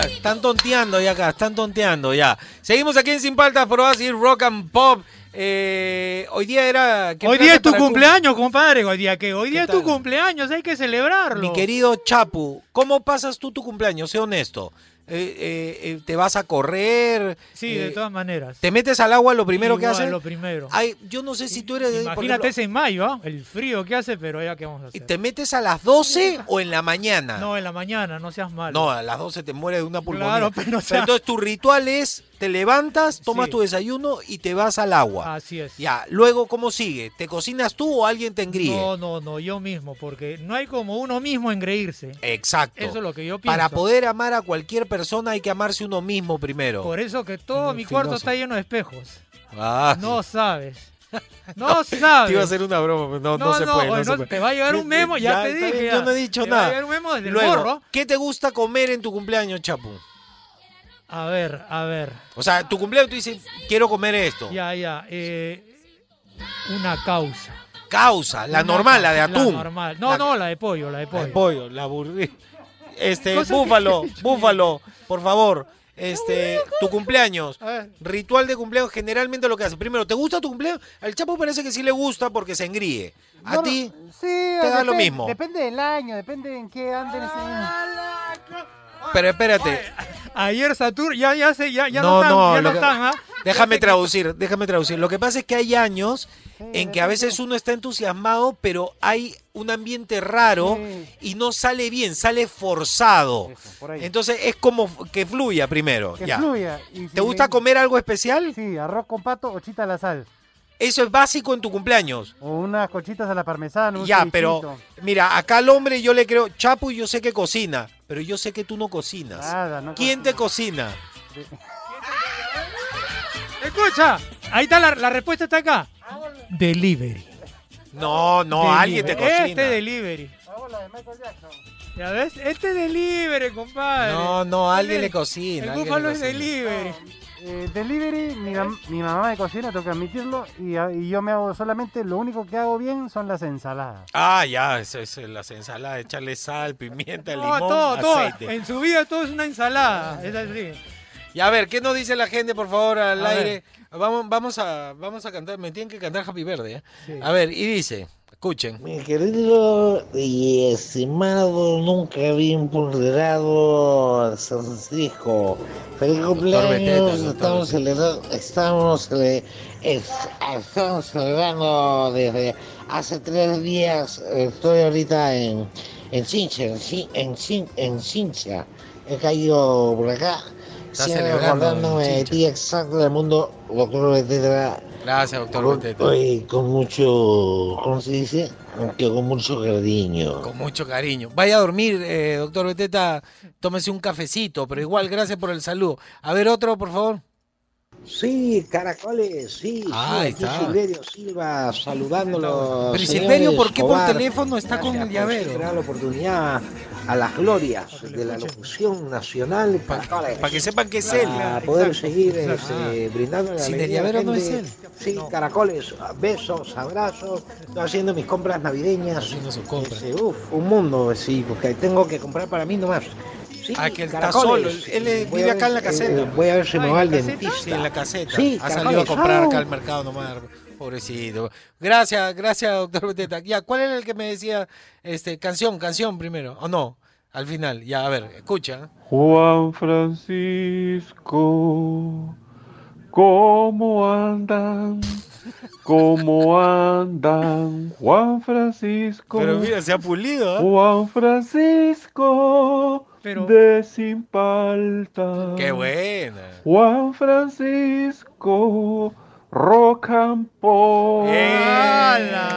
Ya, están tonteando ya acá, están tonteando ya. Seguimos aquí en Sin Paltas por Oasis Rock and Pop. Eh, hoy día era... ¿qué Hoy día es tu cum- cumpleaños, compadre. Hoy día que hoy día es tu cumpleaños, hay que celebrarlo. Mi querido Chapu, ¿cómo pasas tú tu cumpleaños? Sé honesto. Eh, eh, eh, ¿Te vas a correr? Sí, de todas maneras. ¿Te metes al agua lo primero que Igual, haces? Lo primero. Ay, yo no sé si tú eres... Imagínate ejemplo, ese en mayo, ¿ah? el frío que hace, pero ya qué vamos a hacer. ¿Te metes a las 12 o en la mañana? No, en la mañana, no seas malo. No, a las 12 te mueres de una pulmonía. Claro, pero, o sea- entonces tu ritual es, te levantas, tomas Sí. tu desayuno y te vas al agua. Así es. Ya, luego, ¿cómo sigue? ¿Te cocinas tú o alguien te engríe? No, no, no, yo mismo, porque no hay como uno mismo engreírse. Exacto. Eso es lo que yo pienso. Para poder amar a cualquier persona hay que amarse uno mismo primero. Por eso que todo mi cuarto está lleno de espejos. Ah, No sabes. No sabes. Te iba a hacer una broma, pero no, no, No, se puede. no se no, puede. te va a llegar un memo, ya te dije, bien, ya. Yo no he dicho Te va a nada. llegar un memo desde el Luego, morro. ¿qué te gusta comer en tu cumpleaños, Chapu? A ver, a ver. O sea, tu cumpleaños tú dices, quiero comer esto. Ya, ya. eh, una causa. Causa, la Una normal, la de atún. normal. No, La- no, la de pollo, la de pollo. La de pollo, la burri. Este, búfalo, búfalo, por favor. Este, tu cumpleaños. Ritual de cumpleaños, generalmente lo que hace. Primero, ¿te gusta tu cumpleaños? Al Chapo parece que sí le gusta porque se engríe. A No, ti Sí, te da lo mismo. Depende del año, depende en qué anden ese año. Pero espérate. Ayer Saturno, ya, ya sé, ya, ya No, no, están, no, ya no que- están, ¿ah? Déjame traducir, déjame traducir. Lo que pasa es que hay años en que a veces uno está entusiasmado, pero hay un ambiente raro y no sale bien, sale forzado. Entonces es como que fluya primero. Que ya. fluya. Si ¿Te gusta me- comer algo especial? Sí, arroz con pato o chita a la sal. Eso es básico en tu cumpleaños. O unas cochitas a la parmesana. un Ya, pero mira, acá al hombre yo le creo, Chapu yo sé que cocina, pero yo sé que tú no cocinas. Nada, no ¿Quién te cocina? Escucha, ahí está la, la respuesta está acá. Delivery. No, no, Delivery. alguien te cocina. Este delivery. ¿Ya ves? Este delivery, compadre. No, no, alguien le cocina. El búfalo es delivery. Eh, delivery, mi, mam- mi mamá me cocina, tengo que admitirlo. Y, a- y yo me hago solamente, lo único que hago bien son las ensaladas. Ah, ya, eso es las ensaladas, echarle sal, pimienta, No, limón, todo, todo. aceite. En su vida todo es una ensalada. Es así. Y a ver, ¿qué nos dice la gente, por favor, al A aire? Vamos, vamos a, vamos a cantar, me tienen que cantar Happy Verde, ¿eh? A ver, y dice, escuchen. Mi querido y estimado, nunca bien ponderado San Francisco, feliz cumpleaños, estamos celebrando, estamos, cele- es- estamos celebrando desde hace tres días, estoy ahorita en, en Cincha, en, en, en Cincha, he caído por acá, siempre acordándome de ti exacto del mundo, doctor Beteta, Gracias, doctor Beteta. oye, con mucho, ¿cómo se dice? Que con mucho cariño. Con mucho cariño. Vaya a dormir, eh, doctor Beteta, tómese un cafecito, pero igual, gracias por el saludo. A ver, otro, por favor. Sí, caracoles, sí. Ah, ahí sí. Silverio Silva saludándolos. Pero, ¿y señores Silverio, por qué por teléfono está con Gracias el llavero? la oportunidad a las glorias de la locución nacional. Para que sepan que es él. Para poder seguir este, brindando la Sin el alegría no es él. Sí, caracoles, besos, abrazos. Estoy haciendo mis compras navideñas. Este, uf, un mundo, sí, porque tengo que comprar para mí nomás. Sí, Ah, que él está solo, él, Voy vive acá en la caseta. eh, voy a ver si me Ah, va ¿en al dentista. Sí, en la caseta. Sí, ha salido a comprar acá al mercado nomás. Pobrecito. Gracias, gracias, doctor Beteta. Ya, ¿cuál era el que me decía? Este, canción, canción primero. ¿O no? Al final. Ya, a ver, escucha. Juan Francisco, ¿cómo andan? ¿Cómo andan? Juan Francisco. Pero mira, se ha pulido. ¿ah? Juan Francisco de Sin Palta. Qué buena. Juan Francisco, rock and pop. ¡Hala,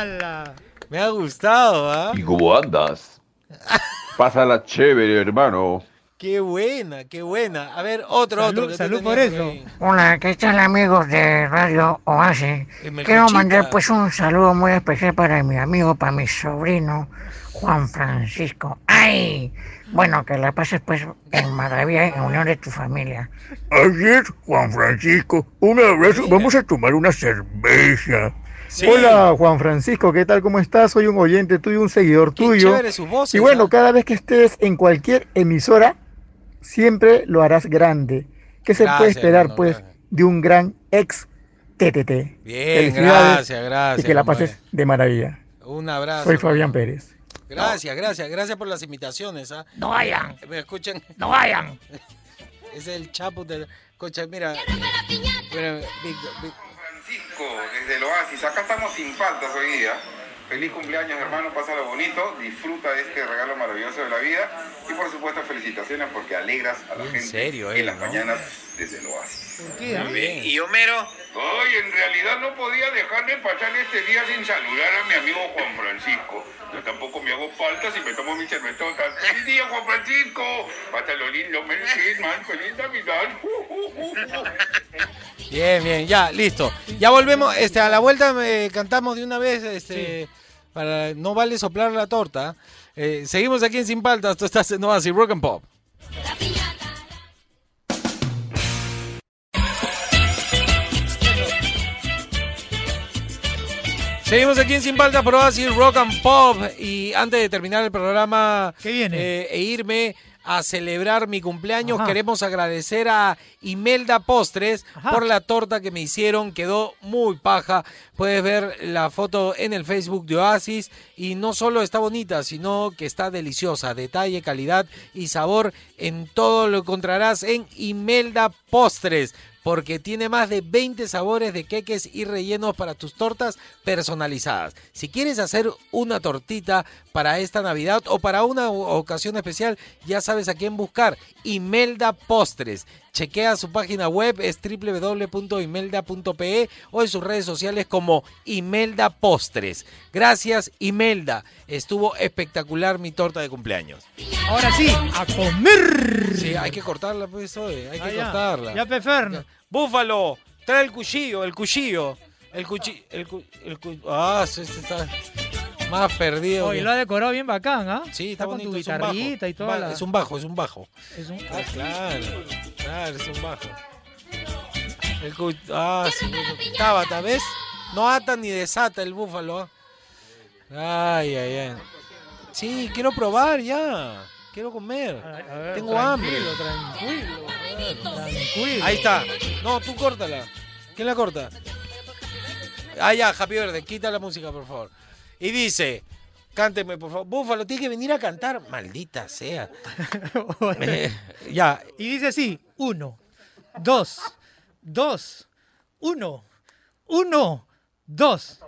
hala! Me ha gustado, ¿ah? ¿Y cómo andas? Pásala chévere, hermano. Qué buena, qué buena. A ver, otro, Salud- otro. salud por eso. ahí. Hola, ¿qué tal amigos de Radio Oasis? Quiero mandar pues un saludo muy especial para mi amigo, para mi sobrino, Juan Francisco. ¡Ay! Bueno, que la pases pues en maravilla en unión de tu familia. Así es, Juan Francisco. Un abrazo. Vamos a tomar una cerveza. Hola Juan Francisco, ¿qué tal? ¿Cómo estás? Soy un oyente tuyo, un seguidor tuyo. sus voces, y bueno, cada vez que estés en cualquier emisora, siempre lo harás grande. ¿Qué se puede esperar, hermano, pues, de un gran ex TTT? Bien, gracias, gracias, Y que la pases de maravilla. Un abrazo. Soy Fabián Pérez. Gracias, gracias, gracias por las invitaciones. ¿ah? No vayan. ¿Me escuchan? No vayan. Es el chapo de... Escucha, mira. mira, Francisco, desde el Oasis. Acá estamos sin faltas hoy día. Feliz cumpleaños, hermano. Pásalo bonito. Disfruta de este regalo maravilloso de la vida. Y por supuesto, felicitaciones porque alegras a la gente serio, en eh, las ¿no? mañanas desde el Oasis. Muy bien. ¿Y Homero? Ay, en realidad no podía dejar de pasar este día sin saludar a mi amigo Juan Francisco. Yo tampoco me hago falta si me tomo mi cervezota. ¡Feliz día, Juan Francisco! Pásalo lindo, Merry Christmas, feliz Navidad. Bien, bien, ya, listo. Ya volvemos, este, a la vuelta eh, cantamos de una vez, este, para no vale soplar la torta. Eh, seguimos aquí en Sin Paltas, tú estás en Oasis Rock and Pop. Seguimos aquí en Sin Paltas por Oasis Rock and Pop y antes de terminar el programa eh, e irme a celebrar mi cumpleaños, Ajá. queremos agradecer a Imelda Postres por la torta que me hicieron, quedó muy paja. Puedes ver la foto en el Facebook de Oasis y no solo está bonita, sino que está deliciosa. Detalle, calidad y sabor en todo lo encontrarás en Imelda Postres. Porque tiene más de 20 sabores de queques y rellenos para tus tortas personalizadas. Si quieres hacer una tortita para esta Navidad o para una ocasión especial, ya sabes a quién buscar. Imelda Postres. Chequea su página web, es www.imelda.pe o en sus redes sociales como Imelda Postres. Gracias, Imelda. Estuvo espectacular mi torta de cumpleaños. Ahora sí, a comer. Sí, hay que cortarla, pues, oye, hay que Ah, ya. cortarla. Ya, Pefern. Búfalo, trae el cuchillo, el cuchillo. El cuchillo, el, cu- el cu- Ah, sí, sí, está más perdido. Oye, que- lo ha decorado bien bacán, ¿ah? Sí, está, está, con bonito, tu guitarrita y toda la... Es un bajo, es un bajo. Es un- Ah, claro, claro, es un bajo. El cu- Ah, sí, Tabata, ¿ves? No ata ni desata el búfalo. Ay, ay, ay. Sí, quiero probar ya. Quiero comer. A ver, Tengo hambre. Tranquilo, tranquilo. Tranquilo. Ahí está. No, tú córtala. ¿Quién la corta? Ah, ya, Happy Verde, quita la música, por favor. Y dice, cánteme, por favor. Búfalo, tiene que venir a cantar. Maldita sea. Eh, ya. Y dice así, uno, dos, dos, uno, uno, dos.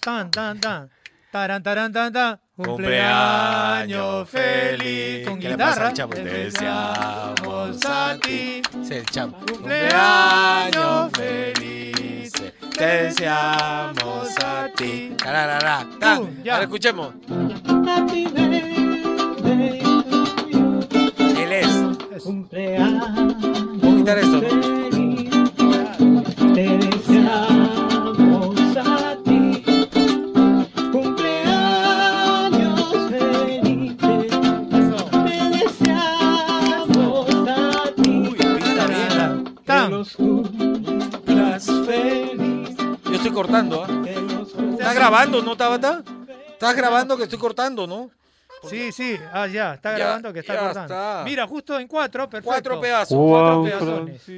Tan, tan, tan. Taran, taran, tan, tan. Cumpleaños feliz. Con ¿Qué le pasa al? Te deseamos a ti. Es el Chapo. Cumpleaños feliz. Te deseamos a ti. Tararara, ta. Ahora escuchemos. Él es. Voy a quitar esto, cortando, ¿ah? ¿Estás grabando, no, Tabata? ¿Estás grabando que estoy cortando, no? Sí, sí, ah, ya, está Ya, grabando que está ya cortando. está. Mira, justo en cuatro, perfecto. Cuatro pedazos. Cuatro Juan pedazones.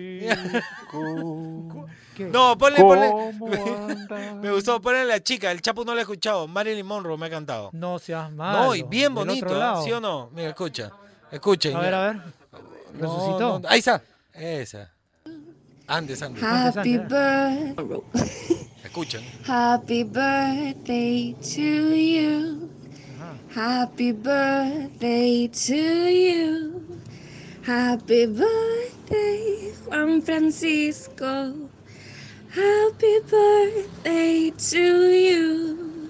No, ponle, ponle. ¿Cómo Me gustó, ponle la chica. El Chapo no la he escuchado. Marilyn Monroe me ha cantado. No seas malo. No, y bien bonito, ¿ah? ¿sí o no? Mira, escucha. Escuchen. A ver, a ver. No, Resucitó. no, ahí está. Esa. Antes, antes. Happy birthday, Happy birthday to you. Happy birthday to you. Happy birthday, Juan Francisco. Happy birthday to you.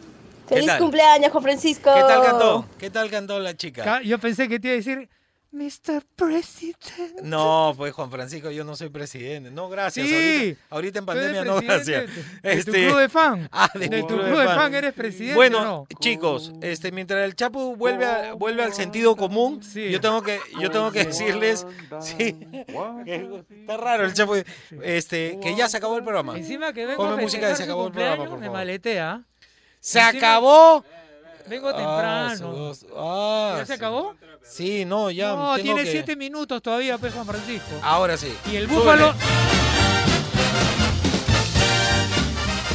¿Qué Feliz tal? cumpleaños, Juan Francisco. ¿Qué tal cantó? ¿Qué tal cantó la chica? Ca- Yo pensé que te iba a decir, Mr. President. No, pues Juan Francisco, yo no soy presidente. No, gracias. Sí. Ahorita, ahorita en pandemia no, gracias. de- de tu club de fan. Ah, de, De tu club club de fan eres presidente, Bueno, ¿no? chicos, este, mientras el Chapo vuelve, a- vuelve al sentido común, yo tengo que, yo tengo que decirles, sí, que está raro el Chapo, este, que ya se acabó el programa. Encima que vengo Ponme música de se acabó el programa, me maletea. Se Encima- acabó. Vengo Ah, temprano. dos- ah, ¿Ya se sí. acabó? Sí, no, ya. No, tengo tiene que- siete minutos todavía, pues, Juan Francisco. Ahora sí. Y el Súbele. búfalo.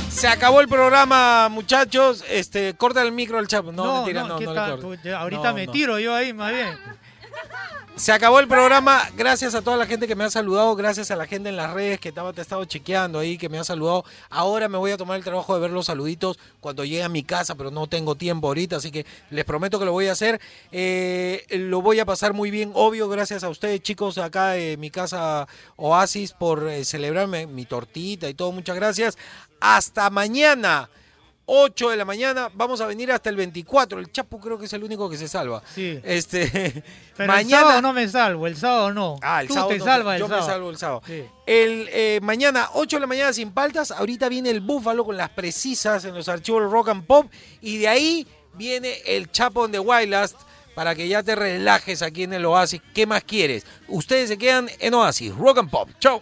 Se acabó el programa, muchachos. Este, corta el micro al Chapo. No, mentira, no, ¿qué no, le corto. Ya, ahorita No, me no. tiro yo ahí, más bien. Se acabó el programa. Gracias a toda la gente que me ha saludado. Gracias a la gente en las redes que estaba, te he estado chequeando ahí, que me ha saludado. Ahora me voy a tomar el trabajo de ver los saluditos cuando llegue a mi casa, pero no tengo tiempo ahorita, así que les prometo que lo voy a hacer. Eh, lo voy a pasar muy bien, obvio, gracias a ustedes, chicos, acá de mi casa Oasis, por eh, celebrarme mi tortita y todo. Muchas gracias. Hasta mañana. 8 de la mañana, vamos a venir hasta el 24. El Chapo creo que es el único que se salva. Sí. Este, Pero el mañana sábado no me salvo, el sábado no. Ah, el Tú sábado te no, salvas yo el me sábado. salvo el sábado. Sí. El eh, mañana, 8 de la mañana sin paltas. Ahorita viene el búfalo con las precisas en los archivos del rock and pop. Y de ahí viene el Chapo de Wildlast para que ya te relajes aquí en el Oasis. ¿Qué más quieres? Ustedes se quedan en Oasis, rock and pop. Chau.